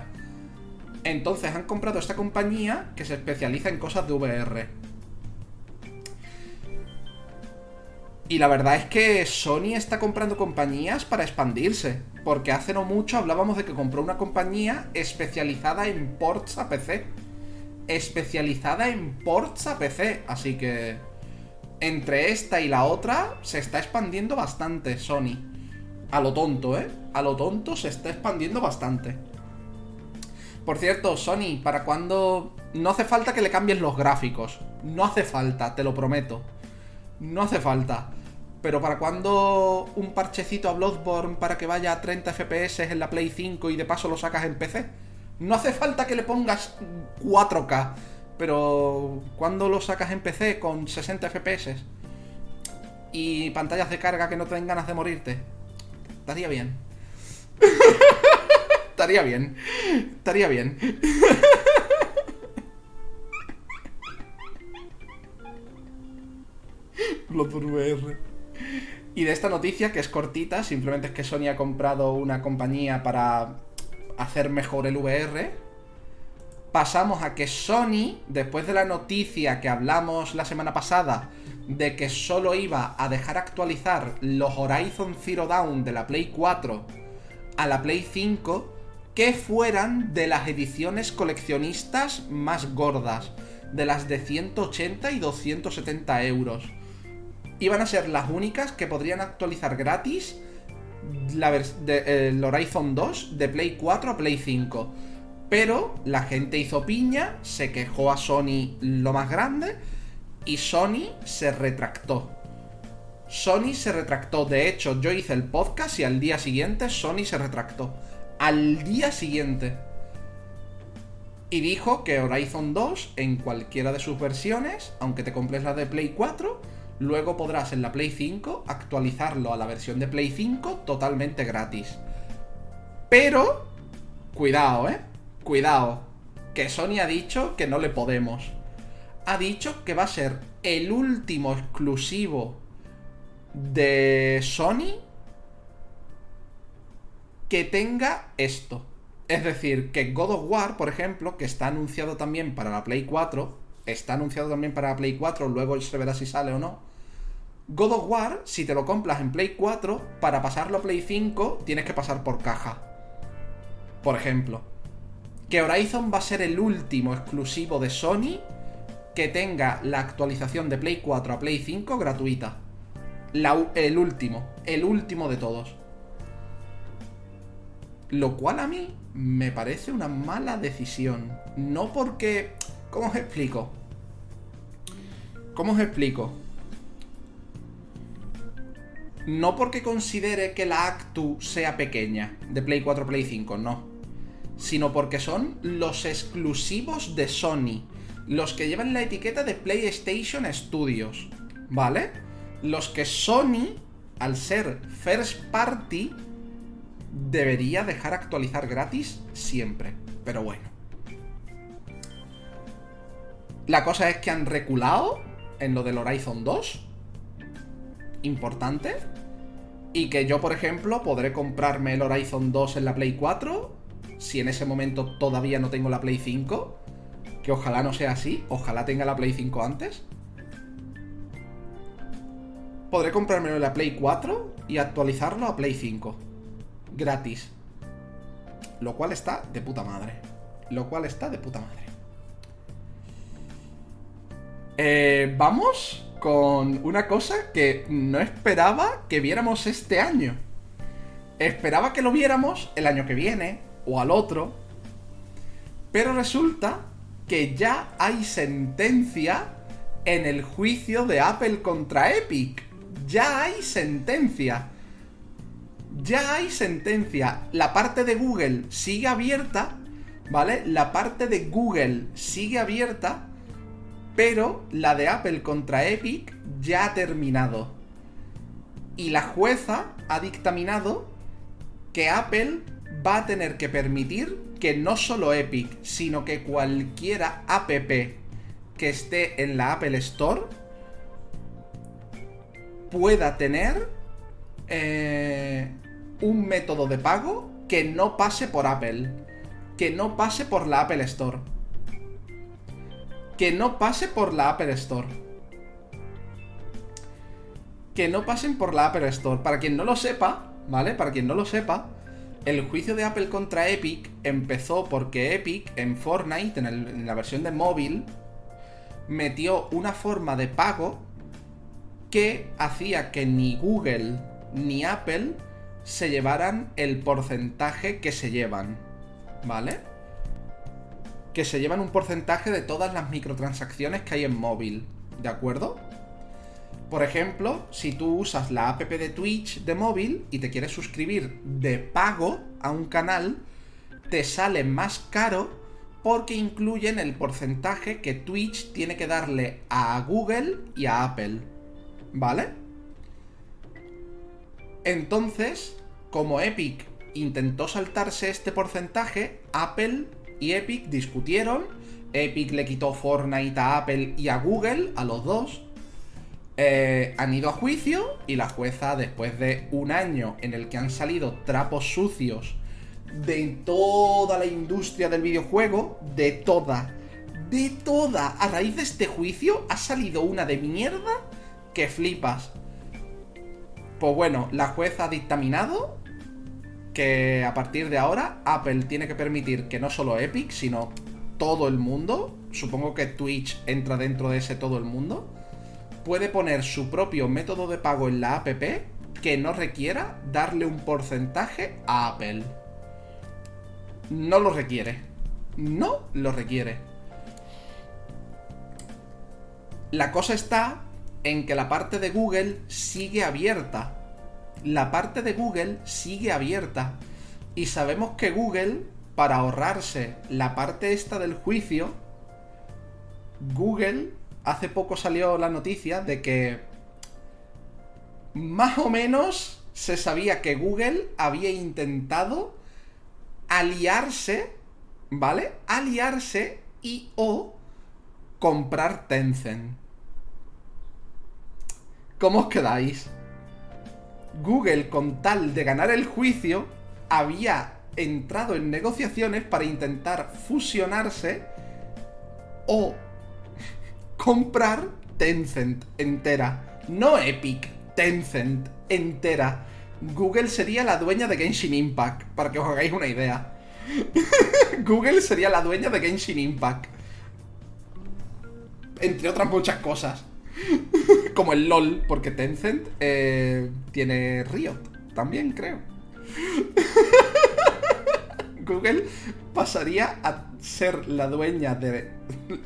Entonces han comprado esta compañía que se especializa en cosas de VR. Y la verdad es que Sony está comprando compañías para expandirse. Porque hace no mucho hablábamos de que compró una compañía especializada en ports a PC. Especializada en ports a PC. Así que... Entre esta y la otra se está expandiendo bastante Sony. A lo tonto, ¿eh? A lo tonto se está expandiendo bastante. Por cierto, Sony, ¿para cuándo...? No hace falta que le cambies los gráficos. No hace falta, te lo prometo. No hace falta. Pero ¿para cuándo un parchecito a Bloodborne para que vaya a 30 FPS en la Play 5 y de paso lo sacas en PC? No hace falta que le pongas 4K, pero ¿cuándo lo sacas en PC con 60 FPS? Y pantallas de carga que no te ganas de morirte. Estaría bien. Estaría bien. Estaría bien. Bloodborne VR. Y de esta noticia, que es cortita, simplemente es que Sony ha comprado una compañía para hacer mejor el VR. Pasamos a que Sony, después de la noticia que hablamos la semana pasada, de que solo iba a dejar actualizar los Horizon Zero Dawn de la Play 4 a la Play 5, que fueran de las ediciones coleccionistas más gordas, de las de 180 y 270 euros iban a ser las únicas que podrían actualizar gratis la el Horizon 2 de Play 4 a Play 5. Pero la gente hizo piña, se quejó a Sony lo más grande y Sony se retractó. Sony se retractó. De hecho, yo hice el podcast y al día siguiente Sony se retractó. Al día siguiente. Y dijo que Horizon 2 en cualquiera de sus versiones, aunque te compres la de Play 4, Luego podrás en la Play 5 actualizarlo a la versión de Play 5 totalmente gratis. Pero, cuidado, ¿eh? Cuidado. Que Sony ha dicho que no le podemos. Ha dicho que va a ser el último exclusivo de Sony que tenga esto. Es decir, que God of War, por ejemplo, que está anunciado también para la Play 4, está anunciado también para la Play 4, luego se verá si sale o no God of War, si te lo compras en Play 4, para pasarlo a Play 5 tienes que pasar por caja. Por ejemplo. Que Horizon va a ser el último exclusivo de Sony que tenga la actualización de Play 4 a Play 5 gratuita. el último, el último de todos. Lo cual a mí me parece una mala decisión. No porque... ¿Cómo os explico? ¿Cómo os explico? no porque considere que la Actu sea pequeña, de Play 4 Play 5, no. Sino porque son los exclusivos de Sony, los que llevan la etiqueta de PlayStation Studios, ¿vale? Los que Sony, al ser first party, debería dejar actualizar gratis siempre. Pero bueno. La cosa es que han reculado en lo del Horizon 2 importante. Y que yo, por ejemplo, podré comprarme el Horizon 2 en la Play 4. Si en ese momento todavía no tengo la Play 5. Que ojalá no sea así, ojalá tenga la Play 5 antes. Podré comprármelo la Play 4 y actualizarlo a Play 5. Gratis. Lo cual está de puta madre. Lo cual está de puta madre. Eh, vamos con una cosa que no esperaba que viéramos este año. Esperaba que lo viéramos el año que viene o al otro. Pero resulta que ya hay sentencia en el juicio de Apple contra Epic. Ya hay sentencia. Ya hay sentencia. La parte de Google sigue abierta, ¿vale? La parte de Google sigue abierta, pero la de Apple contra Epic ya ha terminado. Y la jueza ha dictaminado que Apple va a tener que permitir que no solo Epic, sino que cualquiera app que esté en la Apple Store pueda tener eh, un método de pago que no pase por Apple, que no pase por la Apple Store. Que no pase por la Apple Store. Que no pasen por la Apple Store. Para quien no lo sepa, ¿vale? Para quien no lo sepa, el juicio de Apple contra Epic empezó porque Epic en Fortnite, en, la versión de móvil, metió una forma de pago que hacía que ni Google ni Apple se llevaran el porcentaje que se llevan. ¿Vale? Que se llevan un porcentaje de todas las microtransacciones que hay en móvil. ¿De acuerdo? Por ejemplo, si tú usas la app de Twitch de móvil y te quieres suscribir de pago a un canal, te sale más caro porque incluyen el porcentaje que Twitch tiene que darle a Google y a Apple. ¿Vale? Entonces, como Epic intentó saltarse este porcentaje, Apple y Epic discutieron. Epic le quitó Fortnite a Apple y a Google, a los dos. Eh, han ido a juicio y la jueza, después de un año en el que han salido trapos sucios de toda la industria del videojuego, de toda, de toda, a raíz de este juicio ha salido una de mierda que flipas. Pues bueno, la jueza ha dictaminado que a partir de ahora Apple tiene que permitir que no solo Epic, sino todo el mundo, supongo que Twitch entra dentro de ese todo el mundo, puede poner su propio método de pago en la app que no requiera darle un porcentaje a Apple. No lo requiere. No lo requiere. La cosa está en que la parte de Google sigue abierta. La parte de Google sigue abierta. Y sabemos que Google, para ahorrarse la parte esta del juicio, Google hace poco salió la noticia de que más o menos se sabía que Google había intentado aliarse, ¿vale? Aliarse y o comprar Tencent. ¿Cómo os quedáis? Google, con tal de ganar el juicio, había entrado en negociaciones para intentar fusionarse o comprar Tencent entera. No Epic, Tencent entera. Google sería la dueña de Genshin Impact, para que os hagáis una idea. (laughs) Google sería la dueña de Genshin Impact. Entre otras muchas cosas. (laughs) Como el LOL, porque Tencent eh, tiene Riot, también creo. (laughs) Google pasaría a ser la dueña de,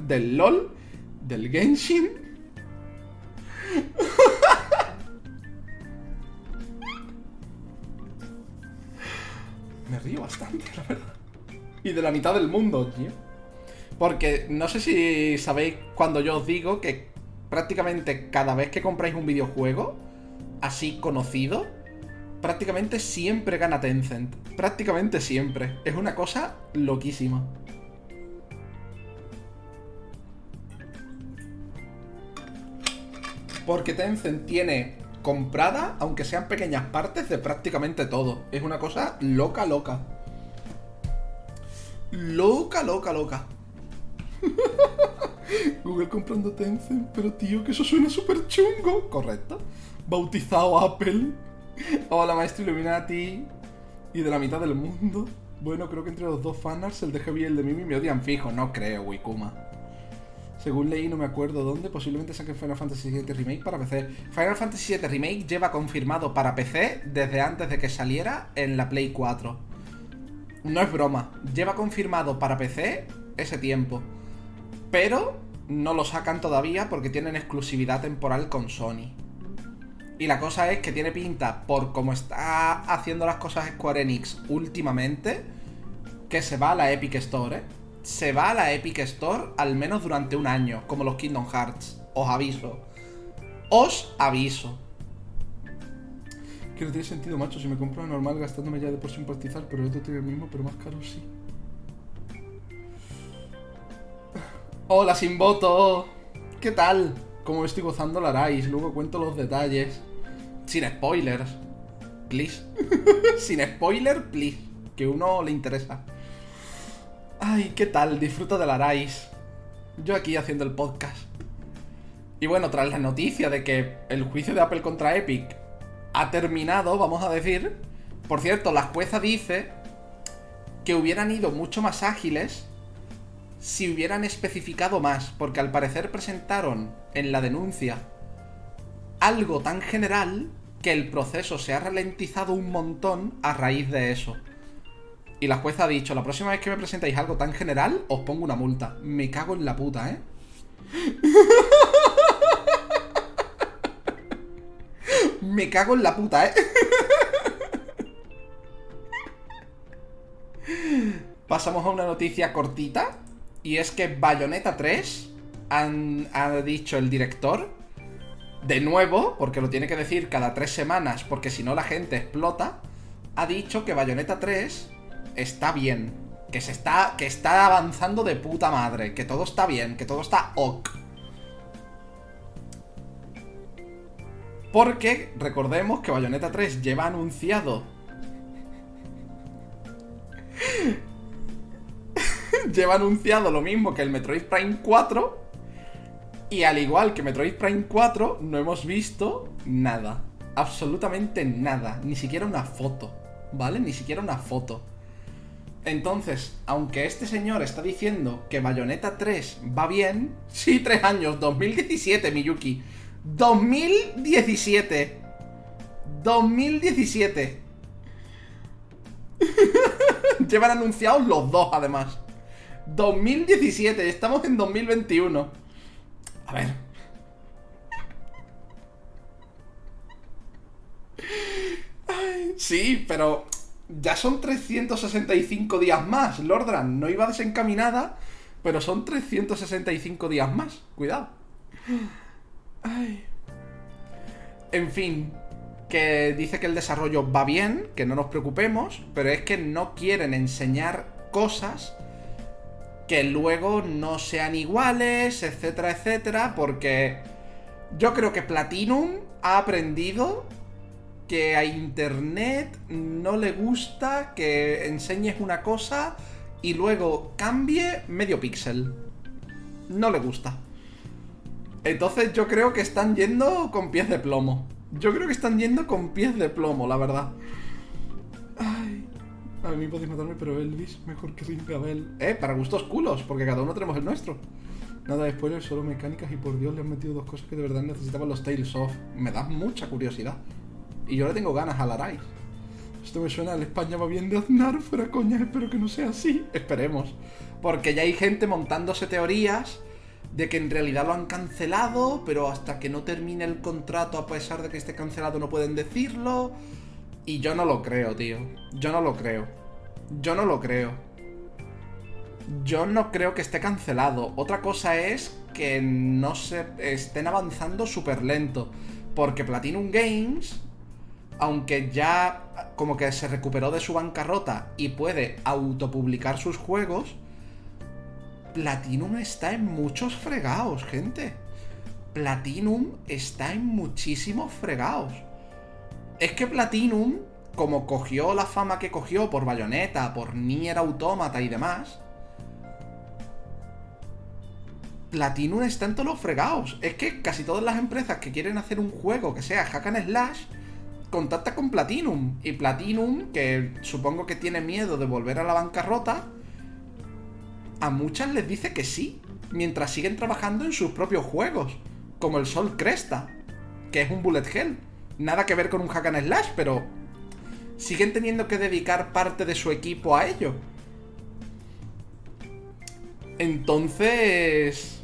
del LOL del Genshin. Me río bastante, la verdad. Y de la mitad del mundo, tío. Porque no sé si sabéis cuando yo os digo que prácticamente cada vez que compráis un videojuego, así conocido, prácticamente siempre gana Tencent. Prácticamente siempre. Es una cosa loquísima. Porque Tencent tiene comprada, aunque sean pequeñas partes, de prácticamente todo. Es una cosa loca, loca. Loca, loca, loca. (laughs) Google comprando Tencent, pero tío, que eso suena súper chungo. Correcto. Bautizado Apple. Hola, maestro Illuminati. Y de la mitad del mundo. Bueno, creo que entre los dos fanarts, el de Heavy y el de Mimi, me odian fijo. No creo, Wikuma. Según leí, no me acuerdo dónde, posiblemente saquen Final Fantasy VII Remake para PC. Final Fantasy VII Remake lleva confirmado para PC desde antes de que saliera en la Play 4. No es broma, lleva confirmado para PC ese tiempo. Pero no lo sacan todavía porque tienen exclusividad temporal con Sony. Y la cosa es que tiene pinta, por cómo está haciendo las cosas Square Enix últimamente, que se va a la Epic Store, ¿eh? Se va a la Epic Store al menos durante un año, como los Kingdom Hearts. Os aviso. Os aviso. Que no tiene sentido, macho. Si me compro una normal gastándome ya de por simpatizar, pero el otro tiene el mismo, pero más caro sí. Hola, sin voto. ¿Qué tal? ¿Cómo me estoy gozando la Arais? Luego cuento los detalles. Sin spoilers. Please. (laughs) Sin spoiler, please. Que uno le interesa. Ay, ¿qué tal? Disfruto de la Arais. Yo aquí haciendo el podcast. Y bueno, tras la noticia de que el juicio de Apple contra Epic ha terminado, vamos a decir. Por cierto, la jueza dice que hubieran ido mucho más ágiles si hubieran especificado más, porque al parecer presentaron en la denuncia algo tan general que el proceso se ha ralentizado un montón a raíz de eso. Y la jueza ha dicho, la próxima vez que me presentáis algo tan general, os pongo una multa. Me cago en la puta, ¿eh? (laughs) Me cago en la puta, ¿eh? (laughs) Pasamos a una noticia cortita. Y es que Bayonetta 3 han, ha dicho el director. De nuevo, porque lo tiene que decir cada tres semanas, porque si no la gente explota. Ha dicho que Bayonetta 3 está bien. Que se está. que está avanzando de puta madre. Que todo está bien, que todo está ok. Porque recordemos que Bayonetta 3 lleva anunciado. (laughs) lleva anunciado lo mismo que el Metroid Prime 4. Y al igual que Metroid Prime 4, no hemos visto nada. Absolutamente nada. Ni siquiera una foto. ¿Vale? Ni siquiera una foto. Entonces, aunque este señor está diciendo que Bayonetta 3 va bien, sí, tres años, 2017, Miyuki. 2017. 2017. (laughs) Llevan anunciados los dos, además. 2017, estamos en 2021. A ver. (laughs) sí, pero ya son 365 días más, Lordran. No iba desencaminada, pero son 365 días más. Cuidado. En fin, que dice que el desarrollo va bien, que no nos preocupemos, pero es que no quieren enseñar cosas que luego no sean iguales, etcétera, etcétera, porque yo creo que Platinum ha aprendido que a Internet no le gusta que enseñes una cosa y luego cambie medio píxel. No le gusta. Entonces yo creo que están yendo con pies de plomo. Yo creo que están yendo con pies de plomo, la verdad. Ay. A mí podéis matarme, pero Elvis mejor que Gabel. Eh, para gustos culos, porque cada uno tenemos el nuestro. Nada de spoilers, solo mecánicas y por Dios le han metido dos cosas que de verdad necesitaban los Tales of. Me da mucha curiosidad. Y yo le tengo ganas a Larais. Esto me suena al España va bien de Aznar, fuera coña, espero que no sea así. Esperemos. Porque ya hay gente montándose teorías de que en realidad lo han cancelado, pero hasta que no termine el contrato, a pesar de que esté cancelado, no pueden decirlo. Y yo no lo creo, tío. Yo no lo creo. Yo no lo creo. Yo no creo que esté cancelado. Otra cosa es que no se estén avanzando súper lento. Porque Platinum Games, aunque ya como que se recuperó de su bancarrota y puede autopublicar sus juegos, Platinum está en muchos fregados, gente. Platinum está en muchísimos fregados. Es que Platinum, como cogió la fama que cogió por Bayonetta, por Nier Automata y demás, Platinum está en todos los fregados. Es que casi todas las empresas que quieren hacer un juego que sea hack and slash contacta con Platinum. Y Platinum, que supongo que tiene miedo de volver a la bancarrota, a muchas les dice que sí, mientras siguen trabajando en sus propios juegos, como el Sol Cresta, que es un bullet hell. Nada que ver con un hack and slash, pero siguen teniendo que dedicar parte de su equipo a ello. Entonces...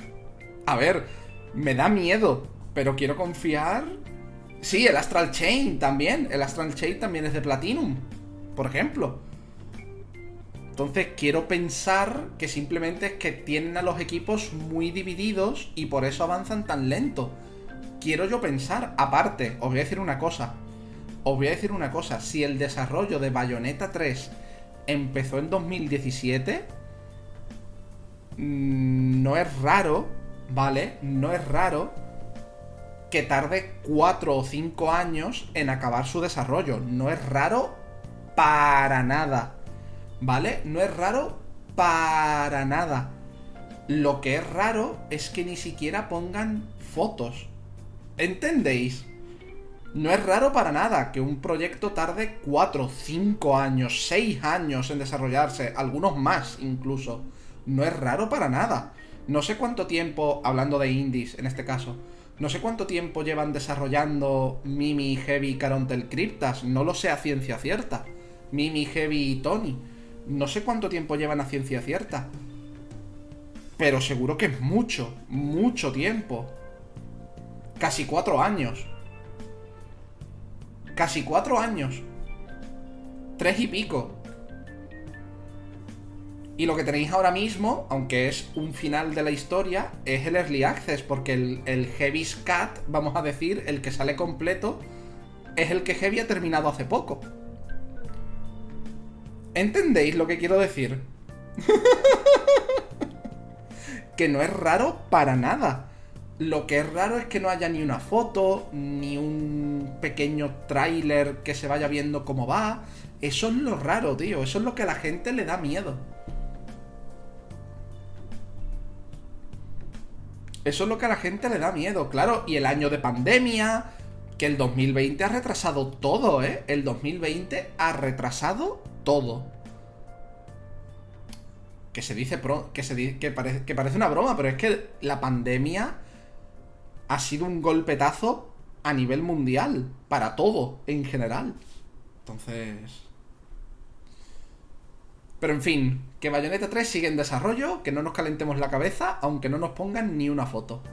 (laughs) A ver, me da miedo, pero quiero confiar Sí, el Astral Chain también. El Astral Chain también es de Platinum, por ejemplo. Entonces quiero pensar que simplemente es que tienen a los equipos muy divididos y por eso avanzan tan lento. Quiero yo pensar, aparte, os voy a decir una cosa. Os voy a decir una cosa, si el desarrollo de Bayonetta 3 empezó en 2017, mm, no es raro, ¿vale? No es raro que tarde 4 o 5 años en acabar su desarrollo. No es raro para nada. ¿Vale? No es raro para nada. Lo que es raro es que ni siquiera pongan fotos. ¿Entendéis? No es raro para nada que un proyecto tarde 4, 5 años, 6 años en desarrollarse, algunos más incluso. No es raro para nada. No sé cuánto tiempo, hablando de indies en este caso, no sé cuánto tiempo llevan desarrollando Mimi, Heavy Carontel Cryptas. No lo sé a ciencia cierta. Mimi, Heavy y Tony. No sé cuánto tiempo llevan a ciencia cierta. Pero seguro que es mucho, mucho tiempo. Casi cuatro años. Casi cuatro años. Tres y pico. Y lo que tenéis ahora mismo, aunque es un final de la historia, es el Early Access, porque el, el Heavy Scat, vamos a decir, el que sale completo, es el que Heavy ha terminado hace poco. ¿Entendéis lo que quiero decir? (laughs) que no es raro para nada. Lo que es raro es que no haya ni una foto, ni un pequeño tráiler que se vaya viendo cómo va. Eso es lo raro, tío. Eso es lo que a la gente le da miedo. Eso es lo que a la gente le da miedo, claro. Y el año de pandemia, que el 2020 ha retrasado todo, ¿eh? El 2020 ha retrasado todo. Que se dice que, se que, parece, que parece una broma, pero es que la pandemia ha sido un golpetazo a nivel mundial, para todo en general. Entonces... Pero en fin, que Bayonetta 3 sigue en desarrollo, que no nos calentemos la cabeza, aunque no nos pongan ni una foto.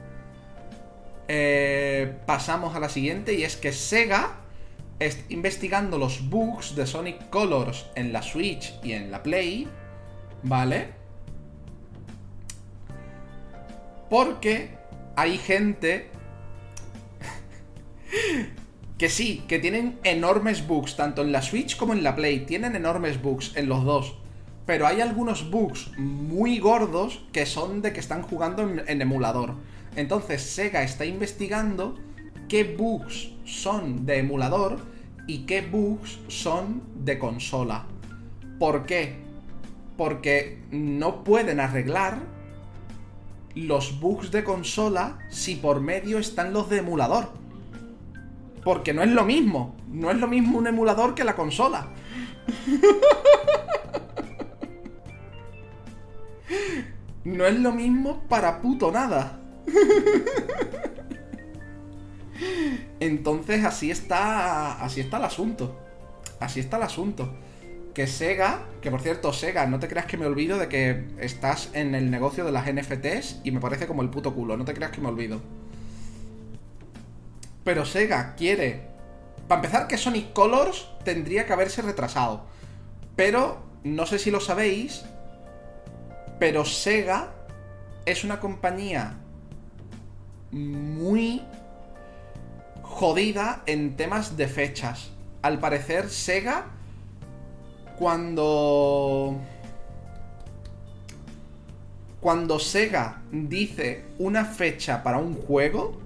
Eh, pasamos a la siguiente y es que Sega está investigando los bugs de Sonic Colors en la Switch y en la Play, ¿vale? Porque hay gente (laughs) que sí, que tienen enormes bugs, tanto en la Switch como en la Play, tienen enormes bugs en los dos pero hay algunos bugs muy gordos que son de que están jugando en, emulador. Entonces Sega está investigando qué bugs son de emulador y qué bugs son de consola. ¿Por qué? Porque no pueden arreglar los bugs de consola si por medio están los de emulador. Porque no es lo mismo. No es lo mismo un emulador que la consola. (laughs) no es lo mismo para puto nada. Entonces así está. Así está el asunto. Así está el asunto. Que Sega, que por cierto, Sega, no te creas que me olvido de que estás en el negocio de las NFTs y me parece como el puto culo, no te creas que me olvido. Pero Sega quiere. Para empezar, que Sonic Colors tendría que haberse retrasado. Pero, no sé si lo sabéis, pero Sega es una compañía muy jodida en temas de fechas. Al parecer, Sega, cuando... Cuando Sega dice una fecha para un juego,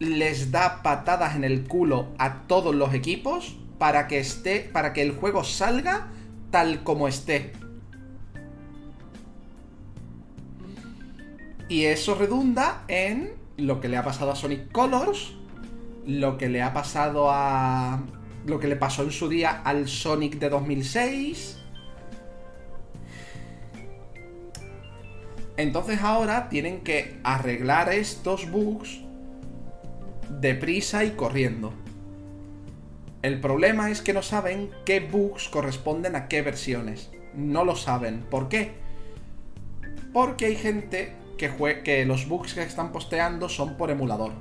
les da patadas en el culo a todos los equipos para que esté, para que el juego salga tal como esté. Y eso redunda en lo que le ha pasado a Sonic Colors, lo que le ha pasado a... lo que le pasó en su día al Sonic de 2006. Entonces ahora tienen que arreglar estos bugs deprisa y corriendo. El problema es que no saben qué bugs corresponden a qué versiones. No lo saben. ¿Por qué? Porque hay gente que, los bugs que están posteando son por emulador.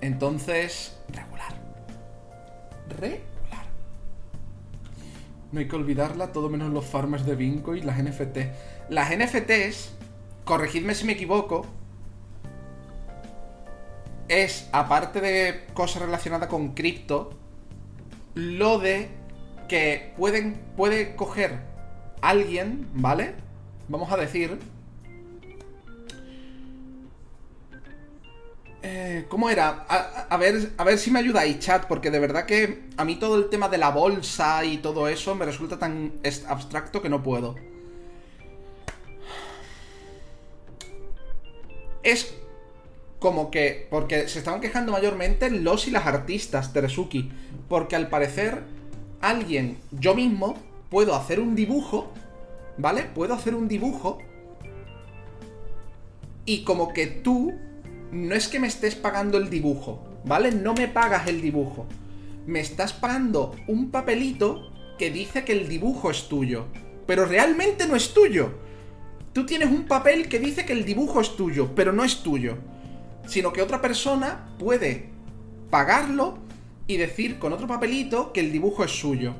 Entonces, regular. Regular. No hay que olvidarla, todo menos los farmers de Vinco y las NFT. Las NFTs, corregidme si me equivoco, es, aparte de cosas relacionadas con cripto, lo de que pueden, puede coger alguien, ¿vale? Vamos a decir... Eh, ¿Cómo era? A, ver, a ver si me ayudáis, chat, porque de verdad que a mí todo el tema de la bolsa y todo eso me resulta tan abstracto que no puedo. Es como que. Porque se estaban quejando mayormente los y las artistas, Teresuki. Porque al parecer, alguien, yo mismo, puedo hacer un dibujo. ¿Vale? Puedo hacer un dibujo. Y como que tú. No es que me estés pagando el dibujo. ¿Vale? No me pagas el dibujo. Me estás pagando un papelito que dice que el dibujo es tuyo. Pero realmente no es tuyo. Tú tienes un papel que dice que el dibujo es tuyo, pero no es tuyo sino que otra persona puede pagarlo y decir con otro papelito que el dibujo es suyo.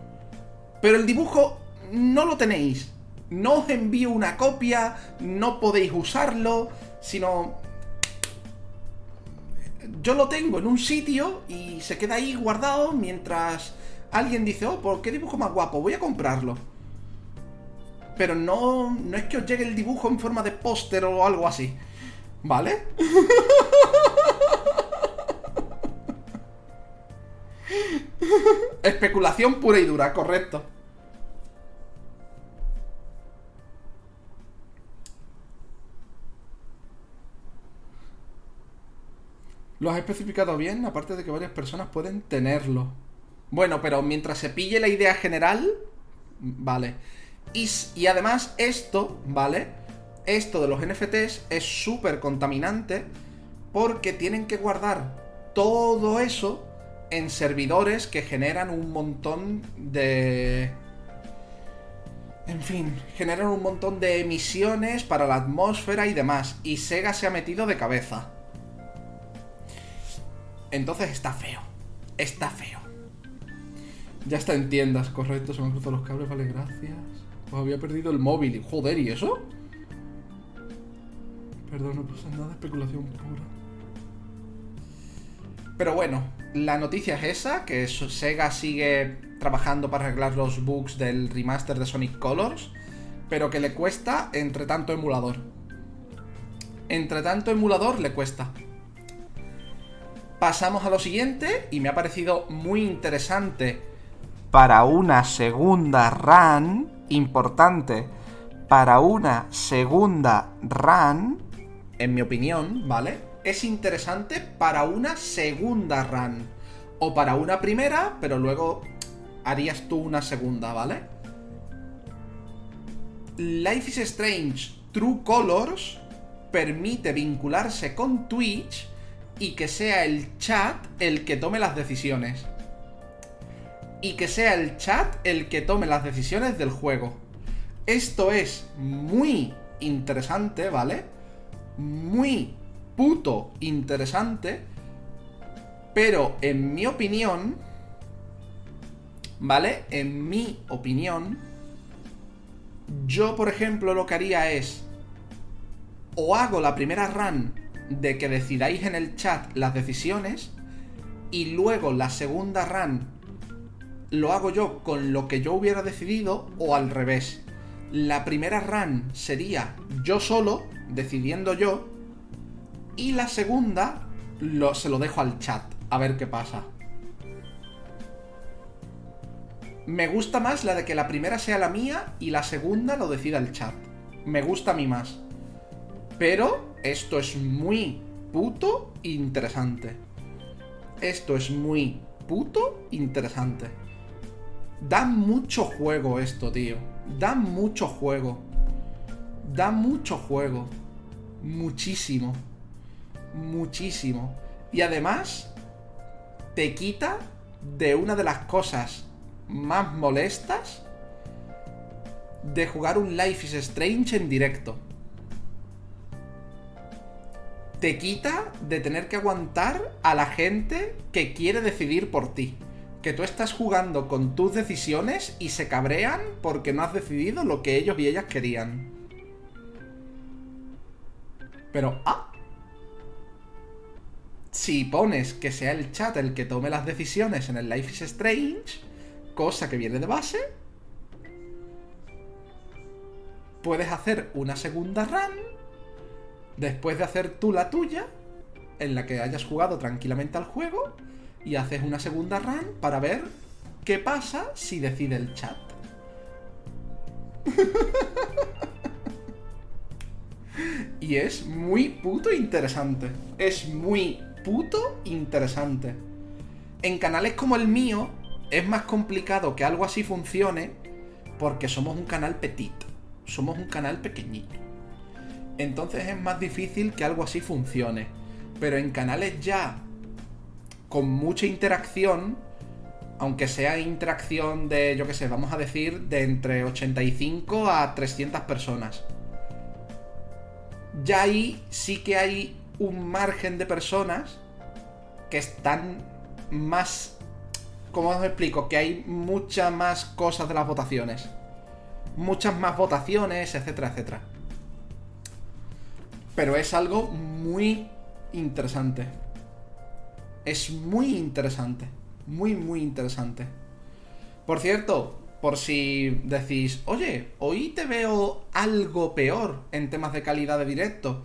Pero el dibujo no lo tenéis. No os envío una copia, no podéis usarlo, sino... Yo lo tengo en un sitio y se queda ahí guardado mientras alguien dice, oh, ¿por qué dibujo más guapo? Voy a comprarlo. Pero no, no es que os llegue el dibujo en forma de póster o algo así. ¿Vale? (laughs) Especulación pura y dura, correcto. Lo has especificado bien, aparte de que varias personas pueden tenerlo. Bueno, pero mientras se pille la idea general, vale. Y, y además esto, ¿vale? esto de los NFTs es súper contaminante porque tienen que guardar todo eso en servidores que generan un montón de... En fin, generan un montón de emisiones para la atmósfera y demás. Y Sega se ha metido de cabeza. Entonces está feo. Está feo. Ya está en tiendas, correcto. Se me han cruzado los cables, vale, gracias. Pues había perdido el móvil. Joder, ¿y eso? Perdón, no pasa nada, especulación pura. Pero bueno, la noticia es esa, que Sega sigue trabajando para arreglar los bugs del remaster de Sonic Colors, pero que le cuesta entre tanto emulador. Entre tanto emulador le cuesta. Pasamos a lo siguiente, y me ha parecido muy interesante para una segunda run, importante, para una segunda run, en mi opinión, ¿vale? Es interesante para una segunda run. O para una primera, pero luego harías tú una segunda, ¿vale? Life is Strange True Colors permite vincularse con Twitch y que sea el chat el que tome las decisiones. Y que sea el chat el que tome las decisiones del juego. Esto es muy interesante, ¿vale? muy puto interesante, pero en mi opinión, ¿vale? En mi opinión, yo por ejemplo lo que haría es, o hago la primera run de que decidáis en el chat las decisiones, y luego la segunda run lo hago yo con lo que yo hubiera decidido, o al revés. La primera run sería yo solo, decidiendo yo. Y la segunda se lo dejo al chat, a ver qué pasa. Me gusta más la de que la primera sea la mía y la segunda lo decida el chat. Me gusta a mí más. Pero esto es muy puto interesante. Esto es muy puto interesante. Da mucho juego esto, tío. Da mucho juego. Da mucho juego. Muchísimo. Muchísimo. Y además, te quita de una de las cosas más molestas de jugar un Life is Strange en directo. Te quita de tener que aguantar a la gente que quiere decidir por ti. Que tú estás jugando con tus decisiones y se cabrean porque no has decidido lo que ellos y ellas querían. Pero, ah, si pones que sea el chat el que tome las decisiones en el Life is Strange, cosa que viene de base, puedes hacer una segunda run después de hacer tú la tuya, en la que hayas jugado tranquilamente al juego, y haces una segunda run para ver qué pasa si decide el chat. (laughs) y es muy puto interesante. Es muy puto interesante. En canales como el mío es más complicado que algo así funcione porque somos un canal petit, somos un canal pequeñito. Entonces es más difícil que algo así funcione. Pero en canales ya con mucha interacción, aunque sea interacción de, yo qué sé, vamos a decir, de entre 85 a 300 personas. Ya ahí sí que hay un margen de personas que están más... ¿Cómo os explico? Que hay muchas más cosas de las votaciones. Muchas más votaciones, etcétera, etcétera. Pero es algo muy interesante. Es muy interesante. Muy, muy interesante. Por cierto, por si decís, oye, hoy te veo algo peor en temas de calidad de directo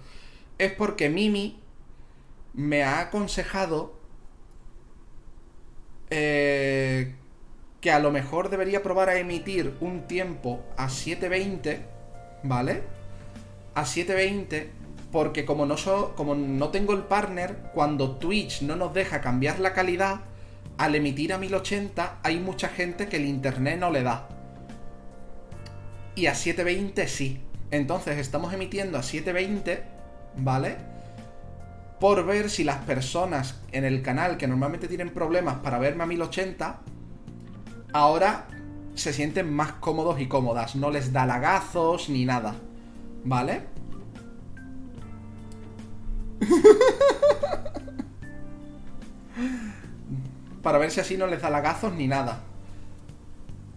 es porque Mimi me ha aconsejado eh, que a lo mejor debería probar a emitir un tiempo a 720, ¿vale? A 720, porque como no, tengo el partner, cuando Twitch no nos deja cambiar la calidad, al emitir a 1080 hay mucha gente que el internet no le da. Y a 720 sí. Entonces estamos emitiendo a 720 ¿vale? Por ver si las personas en el canal que normalmente tienen problemas para verme a 1080, ahora se sienten más cómodos y cómodas. No les da lagazos ni nada. ¿Vale? (laughs) para ver si así no les da lagazos ni nada.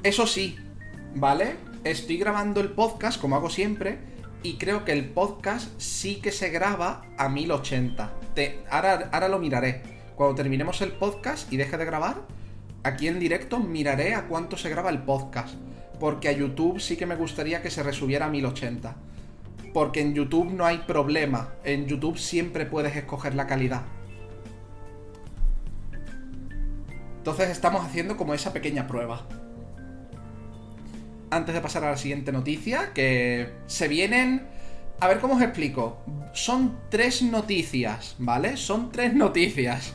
Eso sí, ¿vale? Estoy grabando el podcast, como hago siempre, y creo que el podcast sí que se graba a 1080. Te, ahora, ahora lo miraré. Cuando terminemos el podcast y deje de grabar, aquí en directo miraré a cuánto se graba el podcast. Porque a YouTube sí que me gustaría que se resubiera a 1080. Porque en YouTube no hay problema. En YouTube siempre puedes escoger la calidad. Entonces estamos haciendo como esa pequeña prueba antes de pasar a la siguiente noticia, que se vienen... A ver cómo os explico. Son tres noticias, ¿vale? Son tres noticias.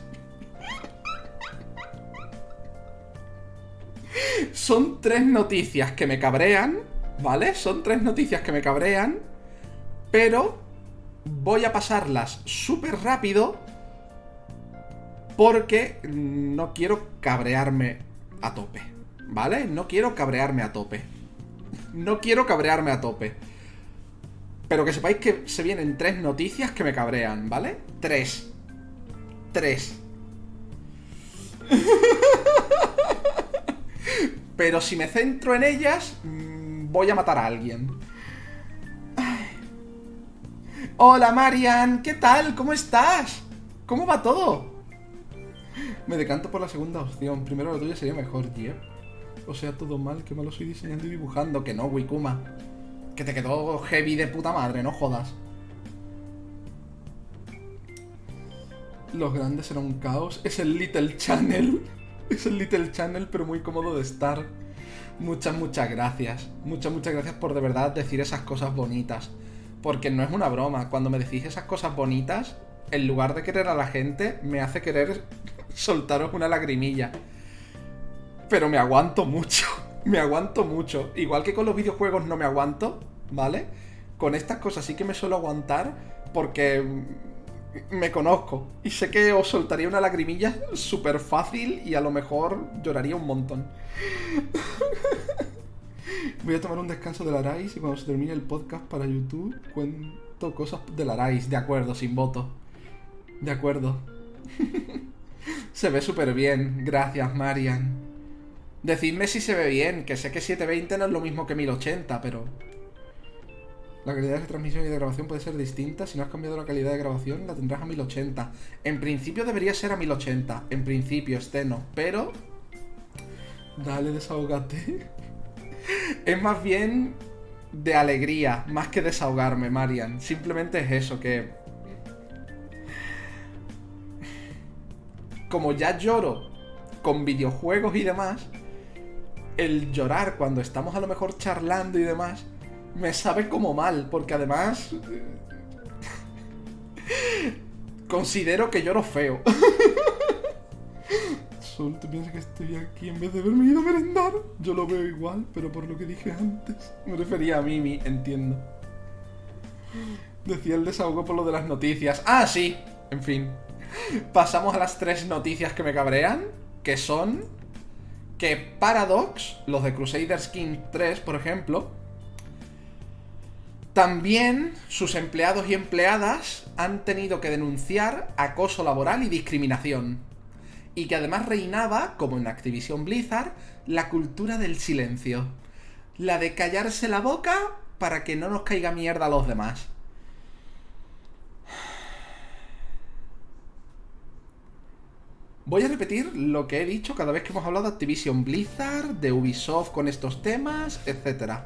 Son tres noticias que me cabrean, ¿vale? Son tres noticias que me cabrean, pero voy a pasarlas súper rápido porque no quiero cabrearme a tope, ¿vale? No quiero cabrearme a tope no quiero cabrearme a tope. Pero que sepáis que se vienen tres noticias que me cabrean, ¿vale? Tres. Tres. (laughs) Pero si me centro en ellas, mm, voy a matar a alguien. Hola Marian, ¿qué tal? ¿Cómo estás? ¿Cómo va todo? Me decanto por la segunda opción. Primero lo tuyo sería mejor, tío. O sea, todo mal, que me lo estoy diseñando y dibujando. Que no, Wikuma. Que te quedó heavy de puta madre, no jodas. Los grandes serán un caos. Es el Little Channel. (laughs) Es el Little Channel, pero muy cómodo de estar. Muchas, muchas gracias. Muchas, muchas gracias por de verdad decir esas cosas bonitas. Porque no es una broma. Cuando me decís esas cosas bonitas, en lugar de querer a la gente, me hace querer soltaros una lagrimilla. Pero me aguanto mucho. (laughs) Me aguanto mucho. Igual que con los videojuegos no me aguanto, ¿vale? Con estas cosas sí que me suelo aguantar porque me conozco. Y sé que os soltaría una lagrimilla súper fácil y a lo mejor lloraría un montón. (laughs) Voy a tomar un descanso de la y cuando se termine el podcast para YouTube cuento cosas de la De acuerdo, sin voto. De acuerdo. (laughs) se ve súper bien. Gracias, Marian. Decidme si se ve bien, que sé que 720 no es lo mismo que 1080, pero... La calidad de transmisión y de grabación puede ser distinta. Si no has cambiado la calidad de grabación, la tendrás a 1080. En principio debería ser a 1080. En principio, este no. Pero... Dale, desahogate. Es más bien de alegría, más que desahogarme, Marian. Simplemente es eso, que... Como ya lloro con videojuegos y demás, el llorar cuando estamos a lo mejor charlando y demás, me sabe como mal, porque además (laughs) considero que lloro feo. (laughs) Te piensas que estoy aquí en vez de haberme ido a merendar. Yo lo veo igual, pero por lo que dije antes. Me refería a Mimi, entiendo. Decía el desahogo por lo de las noticias. Ah, sí. En fin. Pasamos a las tres noticias que me cabrean. Que son que Paradox, los de Crusader King 3, por ejemplo, también sus empleados y empleadas han tenido que denunciar acoso laboral y discriminación. Y que además reinaba, como en Activision Blizzard, la cultura del silencio. La de callarse la boca para que no nos caiga mierda a los demás. Voy a repetir lo que he dicho cada vez que hemos hablado de Activision Blizzard, de Ubisoft con estos temas, etc.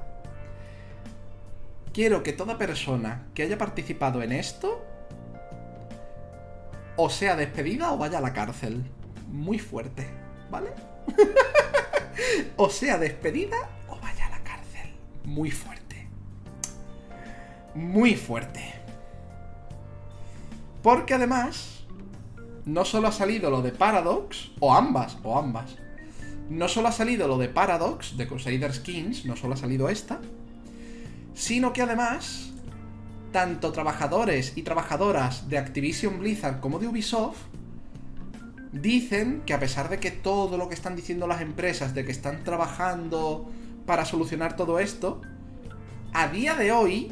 Quiero que toda persona que haya participado en esto o sea despedida o vaya a la cárcel. Muy fuerte, ¿vale? (laughs) o sea despedida o vaya a la cárcel. Muy fuerte. Muy fuerte. Porque además no solo ha salido lo de Paradox, o ambas, o ambas. No solo ha salido lo de Paradox, de Crusader Skins, no solo ha salido esta, sino que además, tanto trabajadores y trabajadoras de Activision Blizzard como de Ubisoft dicen que a pesar de que todo lo que están diciendo las empresas, de que están trabajando para solucionar todo esto, a día de hoy,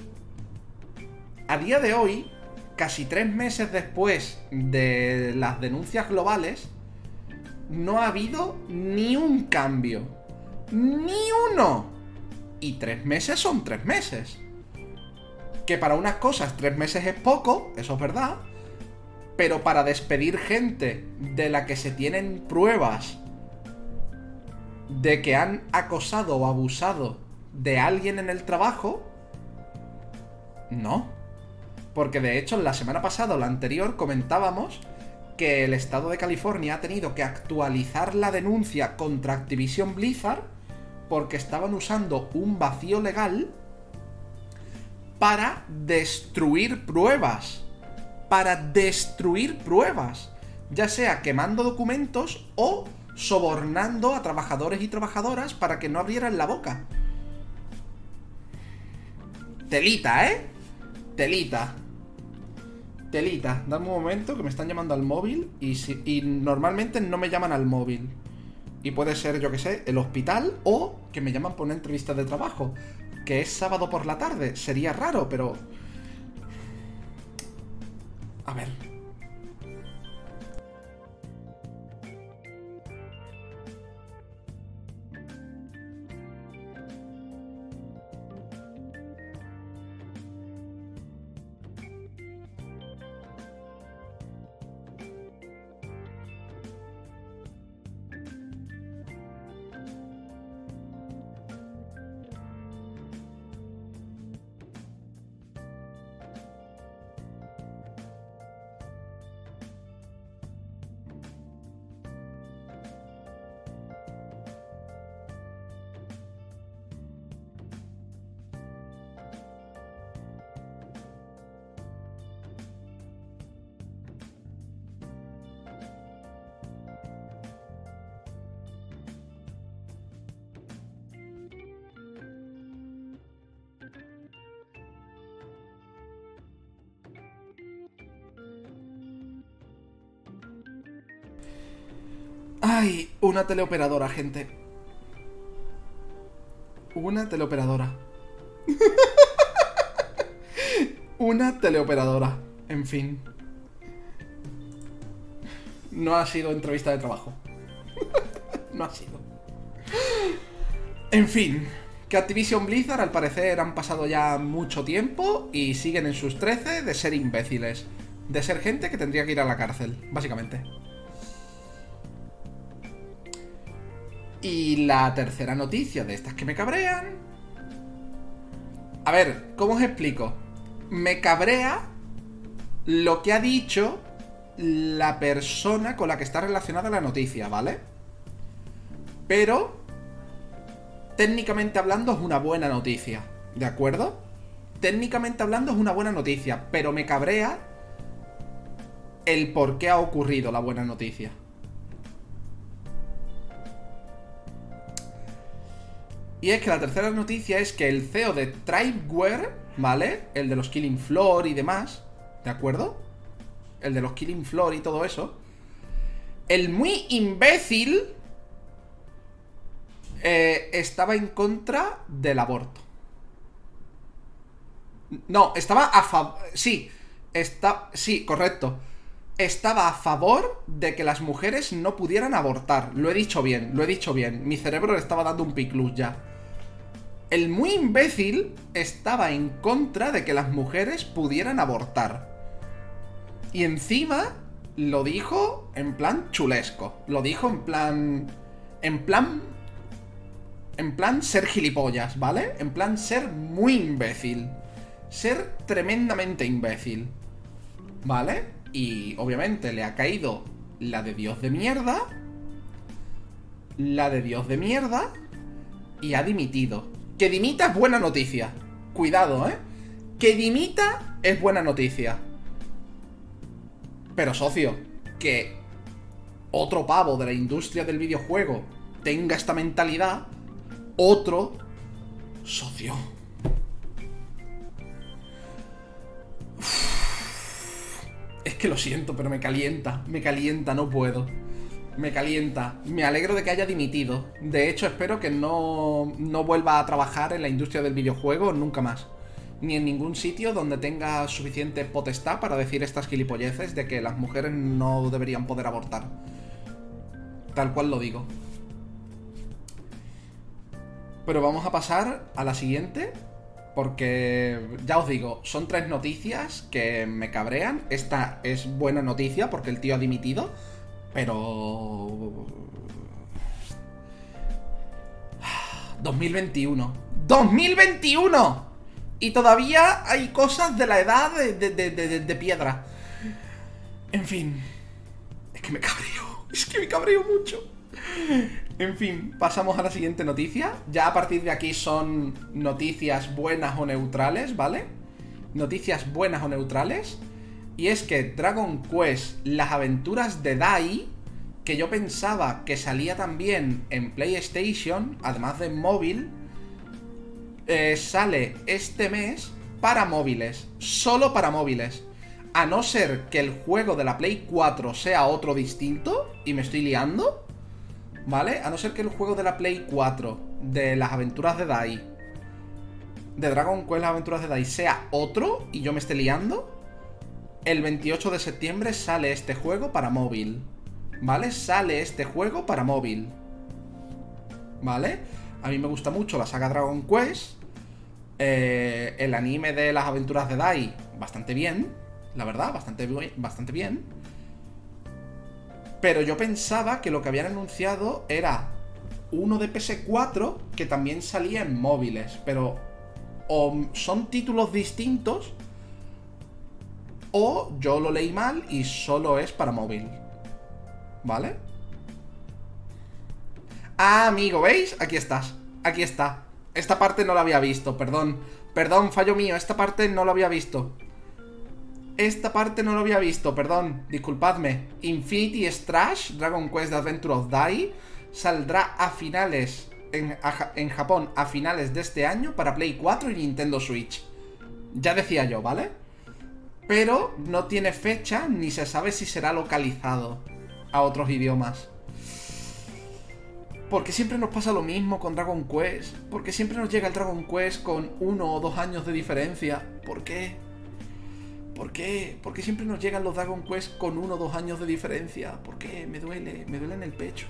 a día de hoy, casi tres meses después de las denuncias globales, no ha habido ni un cambio. Ni uno. Y tres meses son tres meses. Que para unas cosas tres meses es poco, eso es verdad. Pero para despedir gente de la que se tienen pruebas de que han acosado o abusado de alguien en el trabajo, no. Porque de hecho, la semana pasada o la anterior comentábamos que el estado de California ha tenido que actualizar la denuncia contra Activision Blizzard porque estaban usando un vacío legal para destruir pruebas. Para destruir pruebas. Ya sea quemando documentos o sobornando a trabajadores y trabajadoras para que no abrieran la boca. Telita, ¿eh? Telita. Telita, dame un momento que me están llamando al móvil y, y normalmente no me llaman al móvil. Y puede ser, yo que sé, el hospital o que me llaman por una entrevista de trabajo. Que es sábado por la tarde. Sería raro, pero... A ver, una teleoperadora, gente. Una teleoperadora. (laughs) una teleoperadora. En fin. No ha sido entrevista de trabajo. (laughs) no ha sido. En fin. Que Activision Blizzard al parecer han pasado ya mucho tiempo y siguen en sus 13 de ser imbéciles. De ser gente que tendría que ir a la cárcel, básicamente. Y la tercera noticia de estas que me cabrean. A ver, ¿cómo os explico? Me cabrea lo que ha dicho la persona con la que está relacionada la noticia, ¿vale? Pero, técnicamente hablando, es una buena noticia, ¿de acuerdo? Técnicamente hablando es una buena noticia, pero me cabrea el por qué ha ocurrido la buena noticia. Y es que la tercera noticia es que el CEO de Tribeware, ¿vale? El de los Killing Floor y demás, ¿de acuerdo? El de los Killing Floor y todo eso. El muy imbécil eh, estaba en contra del aborto. No, estaba a favor... Sí, está... Sí, correcto. Estaba a favor de que las mujeres no pudieran abortar. Lo he dicho bien, lo he dicho bien. Mi cerebro le estaba dando un piclus ya el muy imbécil estaba en contra de que las mujeres pudieran abortar. Y encima lo dijo en plan chulesco. Lo dijo en plan. En plan. En plan ser gilipollas, ¿vale? En plan ser muy imbécil. Ser tremendamente imbécil. ¿Vale? Y obviamente le ha caído la de Dios de mierda. La de Dios de mierda. Y ha dimitido. Que dimita es buena noticia. Cuidado, ¿eh? Que dimita es buena noticia. Pero socio, que otro pavo de la industria del videojuego tenga esta mentalidad, otro socio. Es que lo siento, pero me calienta, me calienta, no puedo me calienta. Me alegro de que haya dimitido. De hecho, espero que no, no vuelva a trabajar en la industria del videojuego nunca más. Ni en ningún sitio donde tenga suficiente potestad para decir estas gilipolleces de que las mujeres no deberían poder abortar. Tal cual lo digo. Pero vamos a pasar a la siguiente. Porque ya os digo, son tres noticias que me cabrean. Esta es buena noticia porque el tío ha dimitido. Pero... 2021. ¡2021! Y todavía hay cosas de la edad de, piedra. En fin. Es que me cabreo. (laughs) Es que me cabreo mucho. En fin, pasamos a la siguiente noticia. Ya a partir de aquí son noticias buenas o neutrales, ¿vale? Noticias buenas o neutrales. Y es que Dragon Quest, las aventuras de Dai, que yo pensaba que salía también en PlayStation, además de móvil, eh, sale este mes para móviles, solo para móviles. A no ser que el juego de la Play 4 sea otro distinto, y me estoy liando, ¿vale? A no ser que el juego de la Play 4 de las aventuras de Dai, de Dragon Quest las aventuras de Dai, sea otro y yo me esté liando, el 28 de septiembre sale este juego para móvil. ¿Vale? Sale este juego para móvil. ¿Vale? A mí me gusta mucho la saga Dragon Quest. Eh, el anime de las aventuras de Dai, bastante bien. La verdad, bastante, bastante bien. Pero yo pensaba que lo que habían anunciado era uno de PS4 que también salía en móviles. Pero o son títulos distintos o yo lo leí mal y solo es para móvil. ¿Vale? Ah, amigo, ¿veis? Aquí estás. Aquí está. Esta parte no la había visto, perdón. Perdón, fallo mío. Esta parte no la había visto. Esta parte no lo había visto, perdón. Disculpadme. Infinity Strash, Dragon Quest Adventure of Dai, saldrá a finales... En, en Japón a finales de este año para Play 4 y Nintendo Switch. Ya decía yo, ¿vale? Pero no tiene fecha ni se sabe si será localizado a otros idiomas. ¿Por qué siempre nos pasa lo mismo con Dragon Quest? ¿Por qué siempre nos llega el Dragon Quest con uno o dos años de diferencia? ¿Por qué? ¿Por qué? ¿Por qué siempre nos llegan los Dragon Quest con uno o dos años de diferencia? ¿Por qué? Me duele, me duele en el pecho.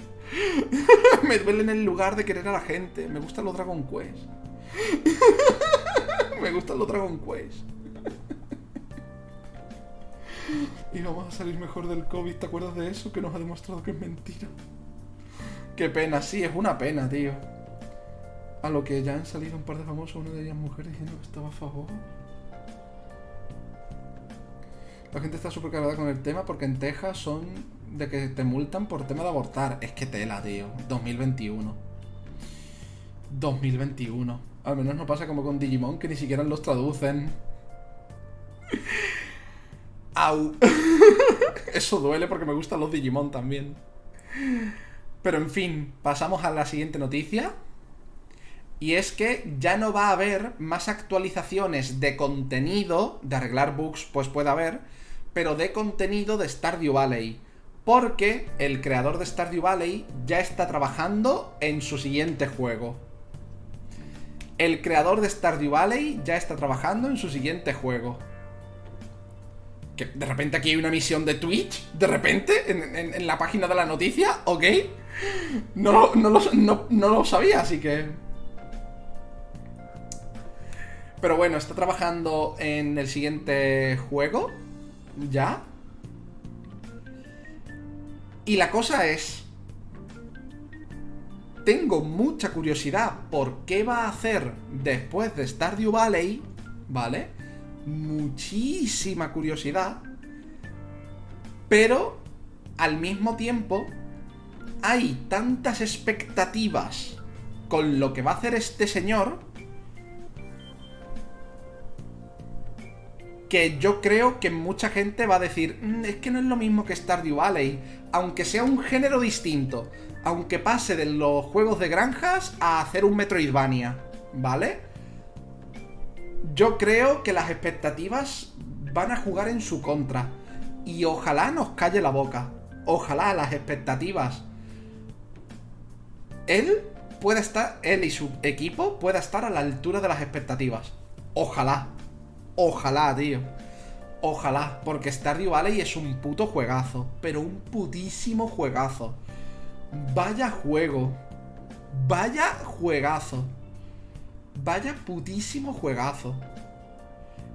(laughs) me duele en el lugar de querer a la gente. Me gustan los Dragon Quest. (laughs) me gustan los Dragon Quest. (laughs) y vamos a salir mejor del COVID, ¿te acuerdas de eso? Que nos ha demostrado que es mentira. Qué pena, sí, es una pena, tío. A lo que ya han salido un par de famosos, una de ellas mujeres diciendo que estaba a favor. La gente está súper cargada con el tema porque en Texas son de que te multan por tema de abortar. Es que tela, tío. 2021. 2021. Al menos no pasa como con Digimon, que ni siquiera los traducen. Au. Eso duele porque me gustan los Digimon también. Pero en fin, pasamos a la siguiente noticia. Y es que ya no va a haber más actualizaciones de contenido, de arreglar bugs, pues puede haber, pero de contenido de Stardew Valley. Porque el creador de Stardew Valley ya está trabajando en su siguiente juego. El creador de Stardew Valley ya está trabajando en su siguiente juego. De repente aquí hay una misión de Twitch, de repente, en, la página de la noticia, ¿ok? No, no, lo, no, no lo sabía, así que... Pero bueno, está trabajando en el siguiente juego ¿Ya? Y la cosa es... Tengo mucha curiosidad por qué va a hacer después de Stardew Valley, ¿vale? Muchísima curiosidad. Pero, al mismo tiempo, hay tantas expectativas con lo que va a hacer este señor que yo creo que mucha gente va a decir, mm, es que no es lo mismo que Stardew Valley, aunque sea un género distinto, aunque pase de los juegos de granjas a hacer un Metroidvania, ¿vale? Yo creo que las expectativas van a jugar en su contra y ojalá nos calle la boca, ojalá las expectativas. Él pueda estar, él y su equipo pueda estar a la altura de las expectativas. Ojalá. Ojalá, tío. Ojalá, porque Stardew Valley es un puto juegazo, pero un putísimo juegazo. Vaya juego. Vaya juegazo. Vaya putísimo juegazo.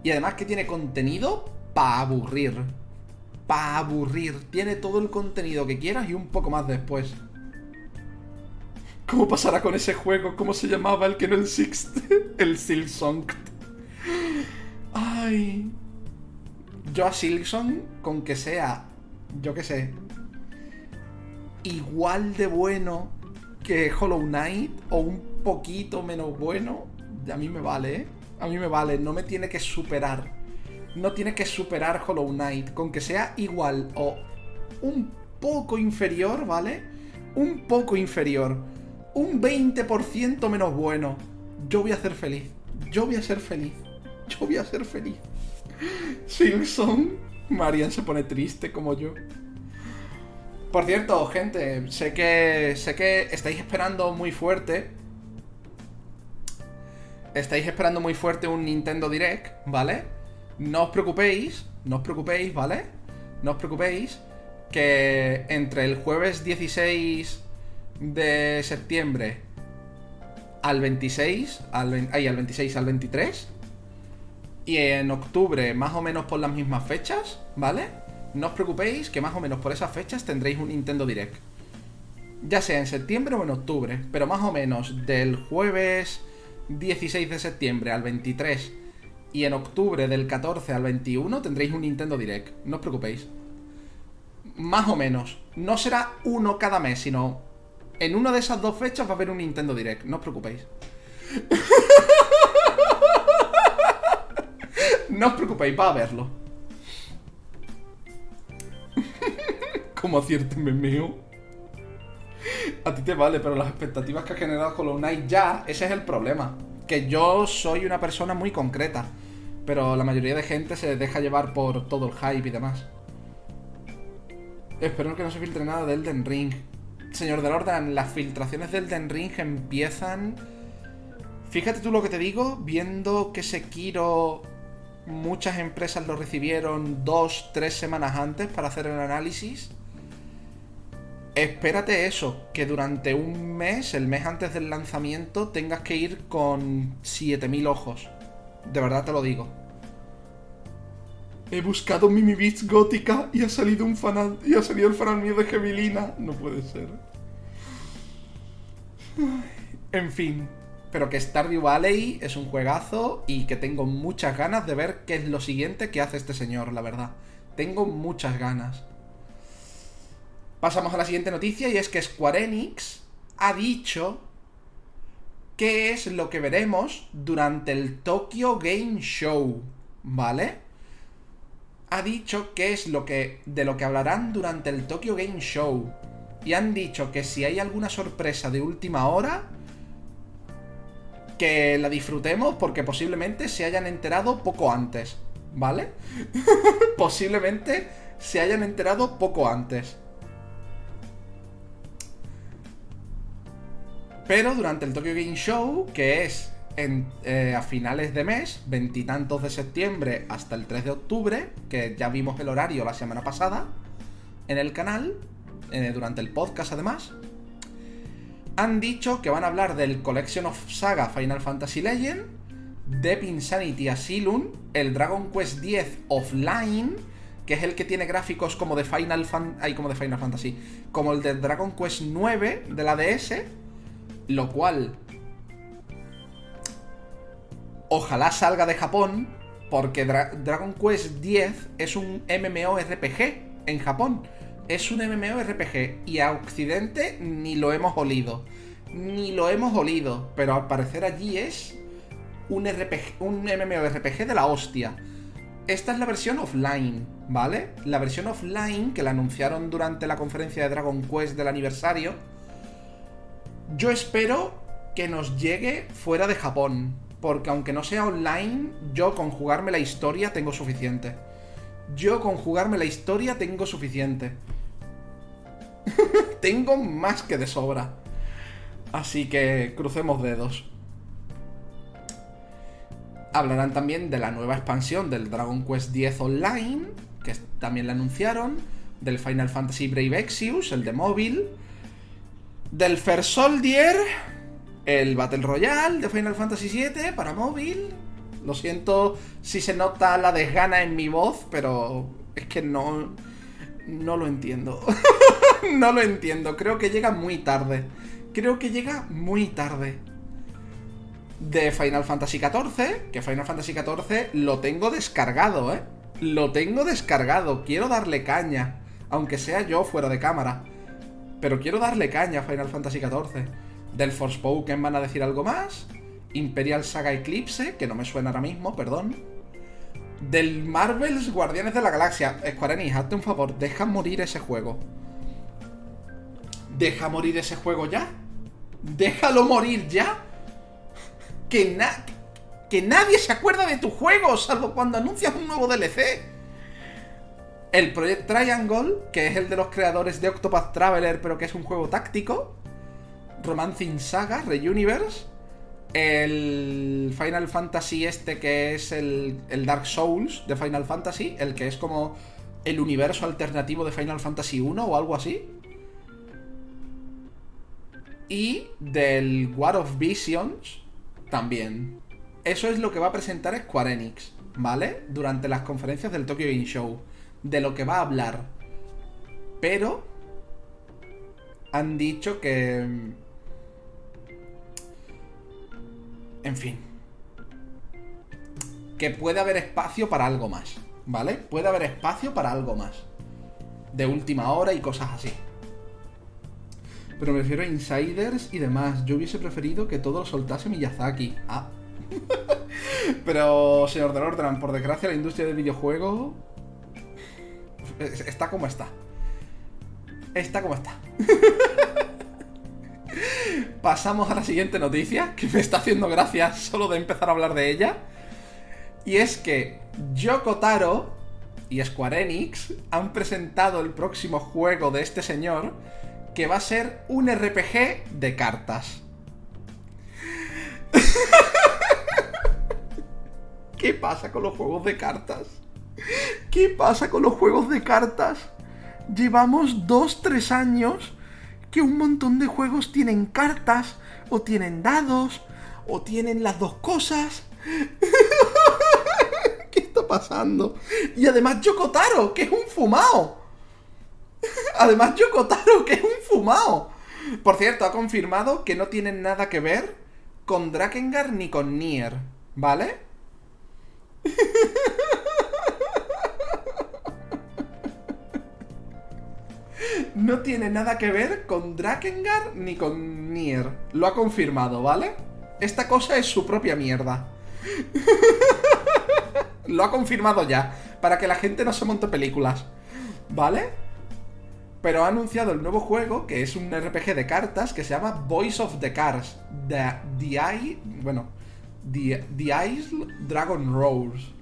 Y además que tiene contenido para aburrir. Para aburrir. Tiene todo el contenido que quieras y un poco más después. ¿Cómo pasará con ese juego? ¿Cómo se llamaba el que no existe? (laughs) El Silksong. Ay. Yo a Silkson, con que sea, yo qué sé, igual de bueno que Hollow Knight o un poquito menos bueno, a mí me vale, ¿eh? A mí me vale, no me tiene que superar. No tiene que superar Hollow Knight, con que sea igual o un poco inferior, ¿vale? Un poco inferior. Un 20% menos bueno. Yo voy a ser feliz. Yo voy a ser feliz. Yo voy a ser feliz. Simpson. Marian se pone triste como yo. Por cierto, gente, sé que. Sé que estáis esperando muy fuerte. Estáis esperando muy fuerte un Nintendo Direct, ¿vale? No os preocupéis, no os preocupéis, ¿vale? No os preocupéis. Que entre el jueves 16 de septiembre al 26, al, al 26 al 23, y en octubre, más o menos por las mismas fechas, ¿vale? No os preocupéis que más o menos por esas fechas tendréis un Nintendo Direct. Ya sea en septiembre o en octubre, pero más o menos del jueves 16 de septiembre al 23 y en octubre del 14 al 21 tendréis un Nintendo Direct. No os preocupéis. Más o menos. No será uno cada mes, sino en una de esas dos fechas va a haber un Nintendo Direct. No os preocupéis. (laughs) No os preocupéis, va a verlo. (laughs) Como acierto memeo. A ti te vale, pero las expectativas que ha generado Hollow Knight ya, ese es el problema. Que yo soy una persona muy concreta. Pero la mayoría de gente se deja llevar por todo el hype y demás. Espero que no se filtre nada de Elden Ring. señor del orden, las filtraciones del Den Ring empiezan. Fíjate tú lo que te digo, viendo que Sekiro muchas empresas lo recibieron dos, tres semanas antes para hacer el análisis. Espérate eso, que durante un mes, el mes antes del lanzamiento, tengas que ir con 7000 ojos. De verdad te lo digo. He buscado Mimi Beats gótica y ha salido un fan y ha salido el fan mío de Gebilina. No puede ser. En fin, pero que Stardew Valley es un juegazo y que tengo muchas ganas de ver qué es lo siguiente que hace este señor, la verdad. Tengo muchas ganas. Pasamos a la siguiente noticia y es que Square Enix ha dicho qué es lo que veremos durante el Tokyo Game Show, ¿vale? Ha dicho qué es lo que de lo que hablarán durante el Tokyo Game Show y han dicho que si hay alguna sorpresa de última hora que la disfrutemos porque posiblemente se hayan enterado poco antes, ¿vale? (laughs) posiblemente se hayan enterado poco antes. Pero durante el Tokyo Game Show, que es eh, a finales de mes, veintitantos de septiembre hasta el 3 de octubre, que ya vimos el horario la semana pasada en el canal, eh, durante el podcast además, han dicho que van a hablar del Collection of Saga Final Fantasy Legend, Deep Insanity Asylum, el Dragon Quest X Offline, que es el que tiene gráficos como de Final de Final Fantasy, como el de Dragon Quest 9 de la DS, lo cual ojalá salga de Japón, porque Dragon Quest X es un MMORPG en Japón es un MMORPG y a Occidente ni lo hemos olido. Ni lo hemos olido, pero al parecer allí es un, RPG, un MMORPG de la hostia. Esta es la versión offline, ¿vale? La versión offline que la anunciaron durante la conferencia de Dragon Quest del aniversario. Yo espero que nos llegue fuera de Japón, porque aunque no sea online, yo con jugarme la historia tengo suficiente. Yo con jugarme la historia tengo suficiente. (laughs) Tengo más que de sobra. Así que crucemos dedos. Hablarán también de la nueva expansión del Dragon Quest X Online, que también la anunciaron, del Final Fantasy Brave Exvius, el de móvil, del First Soldier, el Battle Royale de Final Fantasy VII para móvil. Lo siento si se nota la desgana en mi voz, pero es que no no lo entiendo. (laughs) no lo entiendo. Creo que llega muy tarde. Creo que llega muy tarde. De Final Fantasy XIV, que Final Fantasy XIV lo tengo descargado, ¿eh? Lo tengo descargado. Quiero darle caña. Aunque sea yo fuera de cámara. Pero quiero darle caña a Final Fantasy XIV. Del Forspoken van a decir algo más. Imperial Saga Eclipse, que no me suena ahora mismo, perdón del Marvel's Guardianes de la Galaxia. Square Enix, hazte un favor, deja morir ese juego. Deja morir ese juego ya. Déjalo morir ya. Que, que nadie se acuerda de tu juego, salvo cuando anuncias un nuevo DLC. El Project Triangle, que es el de los creadores de Octopath Traveler, pero que es un juego táctico. Romancing Saga, Reuniverse el Final Fantasy este que es el, Dark Souls de Final Fantasy, el que es como el universo alternativo de Final Fantasy 1 o algo así. Y del War of Visions también. Eso es lo que va a presentar Square Enix, ¿vale? Durante las conferencias del Tokyo Game Show. De lo que va a hablar. Pero... Han dicho que En fin. Que puede haber espacio para algo más, ¿vale? Puede haber espacio para algo más. De última hora y cosas así. Pero me refiero a insiders y demás. Yo hubiese preferido que todo lo soltase Miyazaki. Ah. (laughs) Pero, señor Delordran, por desgracia la industria del videojuego está como está. Está como está. (laughs) Pasamos a la siguiente noticia, que me está haciendo gracia solo de empezar a hablar de ella. Y es que Yoko Taro y Square Enix han presentado el próximo juego de este señor, que va a ser un RPG de cartas. (laughs) ¿Qué pasa con los juegos de cartas? ¿Qué pasa con los juegos de cartas? Llevamos 2-3 años que un montón de juegos tienen cartas, o tienen dados, o tienen las dos cosas. (laughs) ¿Qué está pasando? Y además Yokotaro, que es un fumao. Además Yokotaro, que es un fumao. Por cierto, ha confirmado que no tienen nada que ver con Drakengard ni con Nier, ¿vale? (laughs) No tiene nada que ver con Drakengard ni con Nier. Lo ha confirmado, ¿vale? Esta cosa es su propia mierda. (laughs) Lo ha confirmado ya, para que la gente no se monte películas. ¿Vale? Pero ha anunciado el nuevo juego, que es un RPG de cartas, que se llama Voice of the Cars. The, the. Bueno. The, the Isle Dragon Rose.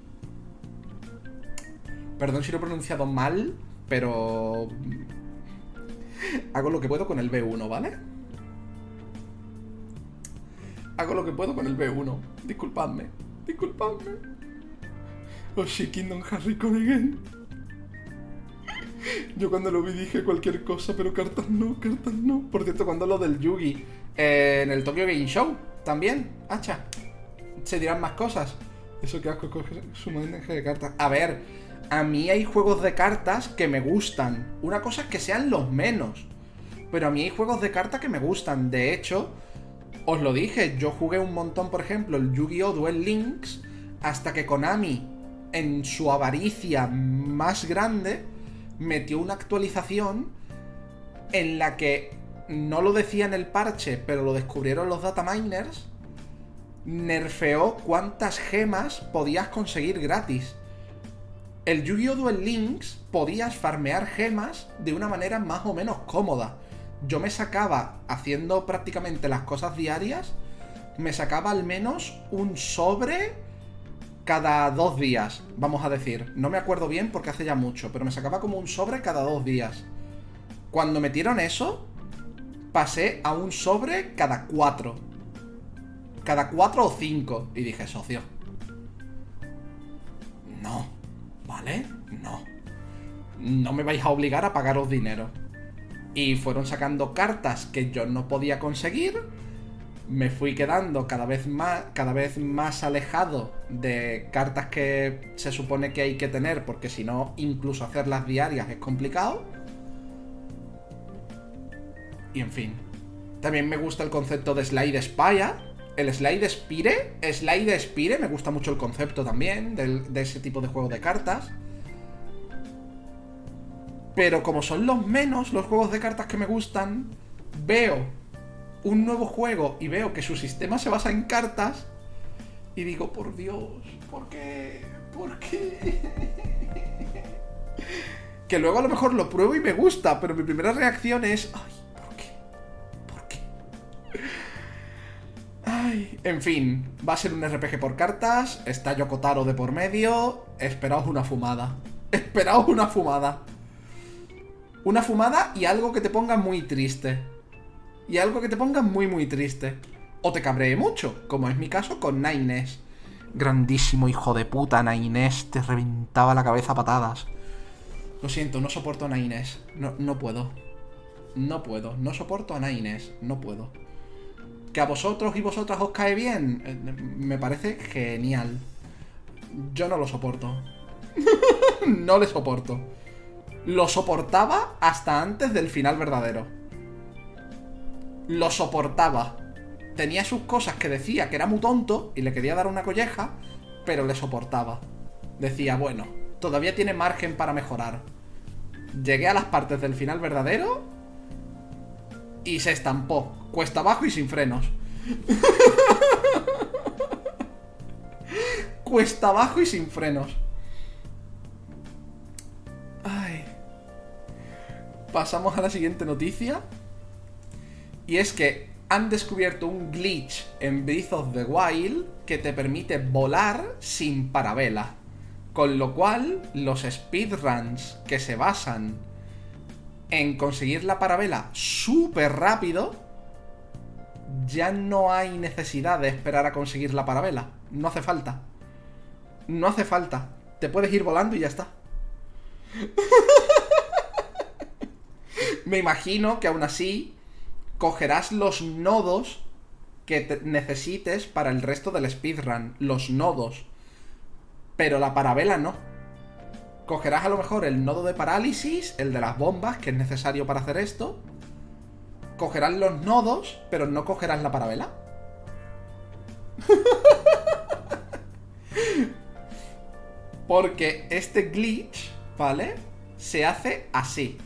Perdón si lo he pronunciado mal, pero... Hago lo que puedo con el B1, ¿vale? Hago lo que puedo con el B1. Disculpadme. Disculpadme. Sí, Kingdom Harry Again. Yo cuando lo vi dije cualquier cosa, pero cartas no, cartas no. Por cierto, cuando lo del Yugi eh, en el Tokyo Game Show, también, hacha. Se dirán más cosas. Eso que asco su manejo de cartas. A ver, a mí hay juegos de cartas que me gustan. Una cosa es que sean los menos. Pero a mí hay juegos de cartas que me gustan. De hecho, os lo dije, yo jugué un montón, por ejemplo, el Yu-Gi-Oh! Duel Links, hasta que Konami, en su avaricia más grande, metió una actualización en la que no lo decía en el parche, pero lo descubrieron los dataminers, nerfeó cuántas gemas podías conseguir gratis. El Yu-Gi-Oh! Duel Links podías farmear gemas de una manera más o menos cómoda. Yo me sacaba, haciendo prácticamente las cosas diarias, me sacaba al menos un sobre cada dos días, vamos a decir. No me acuerdo bien porque hace ya mucho, pero me sacaba como un sobre cada dos días. Cuando metieron eso, pasé a un sobre cada cuatro. Cada cuatro o cinco. Y dije, socio. No. ¿Vale? No. No me vais a obligar a pagaros dinero. Y fueron sacando cartas que yo no podía conseguir me fui quedando cada vez más, cada vez más alejado de cartas que se supone que hay que tener, porque si no, incluso hacerlas diarias es complicado. Y en fin. También me gusta el concepto de Slide Spire. El Slide Spire. Slide Spire, me gusta mucho el concepto también de ese tipo de juego de cartas. Pero como son los menos los juegos de cartas que me gustan, veo un nuevo juego y veo que su sistema se basa en cartas y digo, por Dios, ¿por qué? ¿Por qué? (laughs) que luego a lo mejor lo pruebo y me gusta, pero mi primera reacción es, ay, ¿por qué? ¿Por qué? Ay, en fin, va a ser un RPG por cartas, está Yokotaro de por medio, esperaos una fumada. (laughs) Esperaos una fumada. Una fumada y algo que te ponga muy triste y algo que te ponga muy muy triste. O te cabree mucho, como es mi caso con Naines. Grandísimo hijo de puta, Naines, te reventaba la cabeza a patadas. Lo siento, no soporto a Naines. No, no puedo. No puedo. No soporto a Naines. No puedo. ¿Que a vosotros y vosotras os cae bien? Eh, me parece genial. Yo no lo soporto. (laughs) no le soporto. Lo soportaba hasta antes del final verdadero lo soportaba. Tenía sus cosas que decía que era muy tonto y le quería dar una colleja, pero le soportaba. Decía, bueno, todavía tiene margen para mejorar. Llegué a las partes del final verdadero y se estampó, cuesta abajo y sin frenos. (laughs) cuesta abajo y sin frenos. Ay. Pasamos a la siguiente noticia. Y es que han descubierto un glitch en Breath of the Wild que te permite volar sin parabela. Con lo cual, los speedruns que se basan en conseguir la parabela súper rápido, ya no hay necesidad de esperar a conseguir la parabela. No hace falta. No hace falta. Te puedes ir volando y ya está. (laughs) Me imagino que aún así cogerás los nodos que necesites para el resto del speedrun. Los nodos. Pero la parabela no. Cogerás a lo mejor el nodo de parálisis, el de las bombas, que es necesario para hacer esto. Cogerás los nodos, pero no cogerás la parabela. (laughs) Porque este glitch, ¿vale? Se hace así.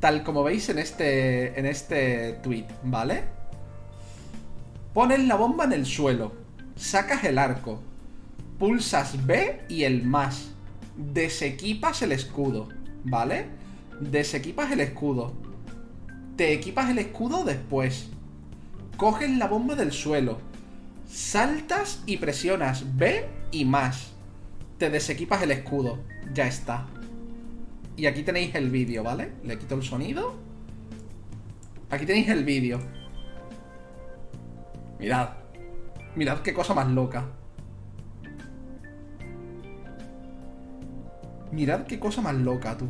Tal como veis en este, en este tweet, ¿vale? Pones la bomba en el suelo. Sacas el arco. Pulsas B y el más. Desequipas el escudo, ¿vale? Desequipas el escudo. Te equipas el escudo después. Coges la bomba del suelo. Saltas y presionas B y más. Te desequipas el escudo. Ya está. Y aquí tenéis el vídeo, ¿vale? Le quito el sonido. Aquí tenéis el vídeo. Mirad. Mirad qué cosa más loca. Mirad qué cosa más loca, tú.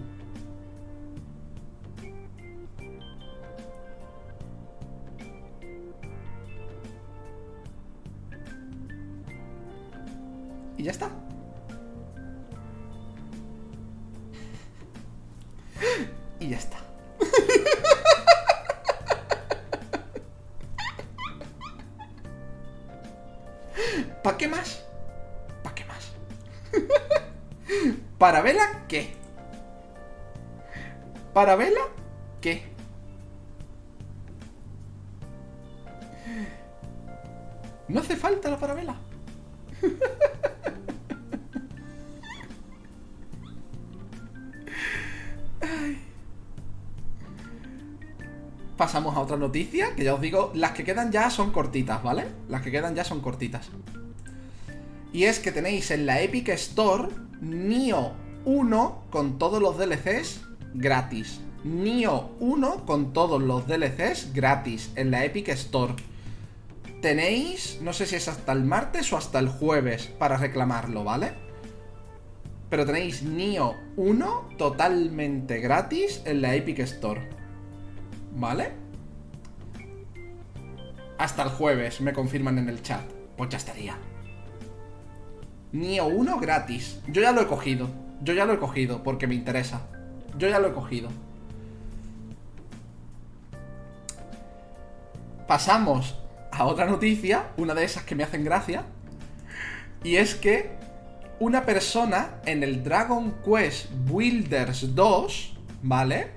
Y ya está. y ya está. (laughs) ¿Para qué más? ¿Para qué más? (laughs) ¿Para vela qué? ¿Para vela qué? No hace falta la parabela. (laughs) Pasamos a otra noticia, que ya os digo, las que quedan ya son cortitas, ¿vale? Las que quedan ya son cortitas. Y es que tenéis en la Epic Store Nio 1 con todos los DLCs gratis. Nio 1 con todos los DLCs gratis en la Epic Store. Tenéis, no sé si es hasta el martes o hasta el jueves para reclamarlo, ¿vale? Pero tenéis Nio 1 totalmente gratis en la Epic Store. ¿Vale? Hasta el jueves, me confirman en el chat. Pues ya estaría. Nio 1 gratis. Yo ya lo he cogido. Yo ya lo he cogido porque me interesa. Yo ya lo he cogido. Pasamos a otra noticia, una de esas que me hacen gracia. Y es que una persona en el Dragon Quest Builders 2, ¿vale?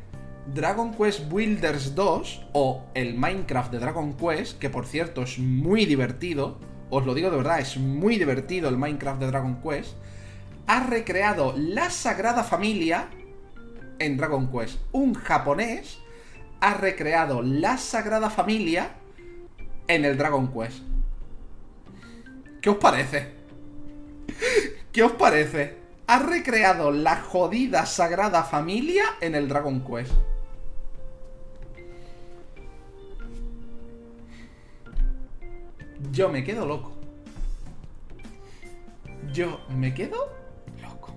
Dragon Quest Builders 2 o el Minecraft de Dragon Quest, que por cierto es muy divertido os lo digo de verdad, es muy divertido el Minecraft de Dragon Quest, ha recreado la Sagrada Familia en Dragon Quest. Un japonés ha recreado la Sagrada Familia en el Dragon Quest. ¿Qué os parece? (laughs) ¿Qué os parece? Ha recreado la jodida Sagrada Familia en el Dragon Quest. Yo me quedo loco. Yo me quedo loco.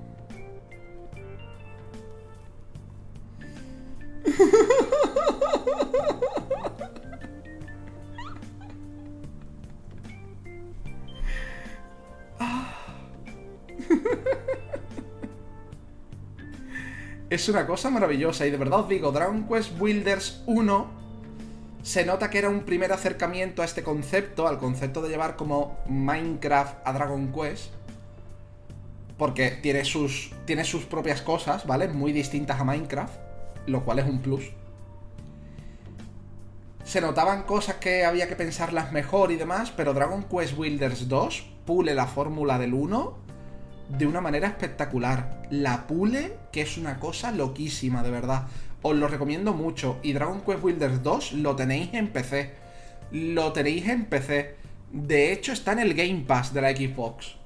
Es una cosa maravillosa y de verdad os digo, Dragon Quest Builders 1 se nota que era un primer acercamiento a este concepto, al concepto de llevar como Minecraft a Dragon Quest. Porque tiene sus, tiene sus propias cosas, ¿vale? Muy distintas a Minecraft, lo cual es un plus. Se notaban cosas que había que pensarlas mejor y demás, pero Dragon Quest Builders 2 pule la fórmula del 1 de una manera espectacular. La pule, que es una cosa loquísima, de verdad. Os lo recomiendo mucho. Y Dragon Quest Builders 2 lo tenéis en PC. Lo tenéis en PC. De hecho, está en el Game Pass de la Xbox.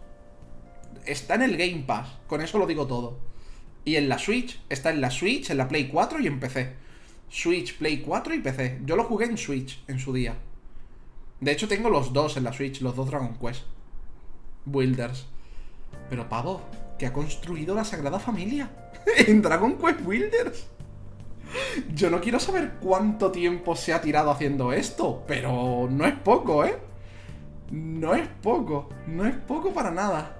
Está en el Game Pass. Con eso lo digo todo. Y en la Switch. Está en la Switch, en la Play 4 y en PC. Switch, Play 4 y PC. Yo lo jugué en Switch en su día. De hecho, tengo los dos en la Switch, los dos Dragon Quest. Builders. Pero pavo, que ha construido la Sagrada Familia (laughs) en Dragon Quest Builders. Yo no quiero saber cuánto tiempo se ha tirado haciendo esto, pero no es poco, ¿eh? No es poco, no es poco para nada.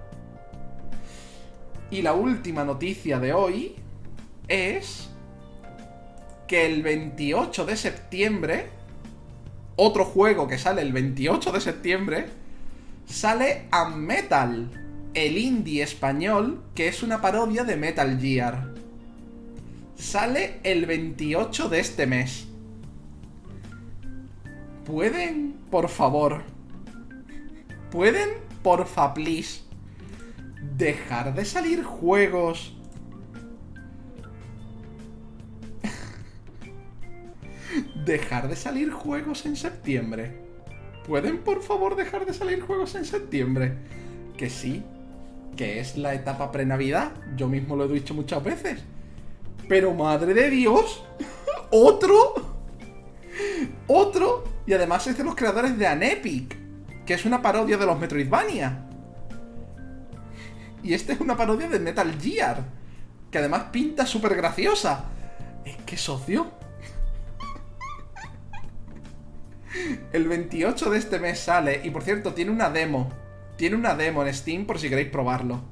Y la última noticia de hoy es que el 28 de septiembre, otro juego que sale el 28 de septiembre, sale a Metal, el indie español que es una parodia de Metal Gear. Sale el 28 de este mes. ¿Pueden, por favor? ¿Pueden, porfa, please? Dejar de salir juegos (laughs) dejar de salir juegos en septiembre. ¿Pueden por favor dejar de salir juegos en septiembre? Que sí, que es la etapa pre-Navidad, yo mismo lo he dicho muchas veces. Pero madre de Dios, otro, otro, y además es de los creadores de Anepic, que es una parodia de los Metroidvania. Y este es una parodia de Metal Gear, que además pinta súper graciosa. Es que socio. El 28 de este mes sale, y por cierto, tiene una demo. Tiene una demo en Steam por si queréis probarlo.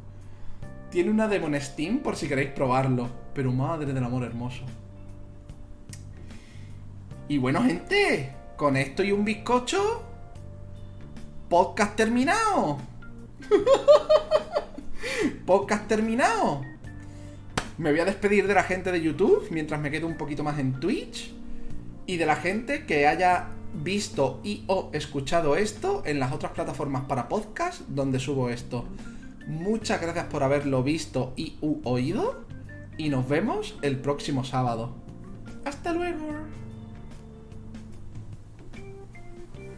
Tiene una demo en Steam por si queréis probarlo. Pero madre del amor hermoso. Y bueno, gente, con esto y un bizcocho, podcast terminado. (laughs) podcast terminado. Me voy a despedir de la gente de YouTube mientras me quedo un poquito más en Twitch. Y de la gente que haya visto y o escuchado esto en las otras plataformas para podcast donde subo esto. Muchas gracias por haberlo visto y oído y nos vemos el próximo sábado. Hasta luego.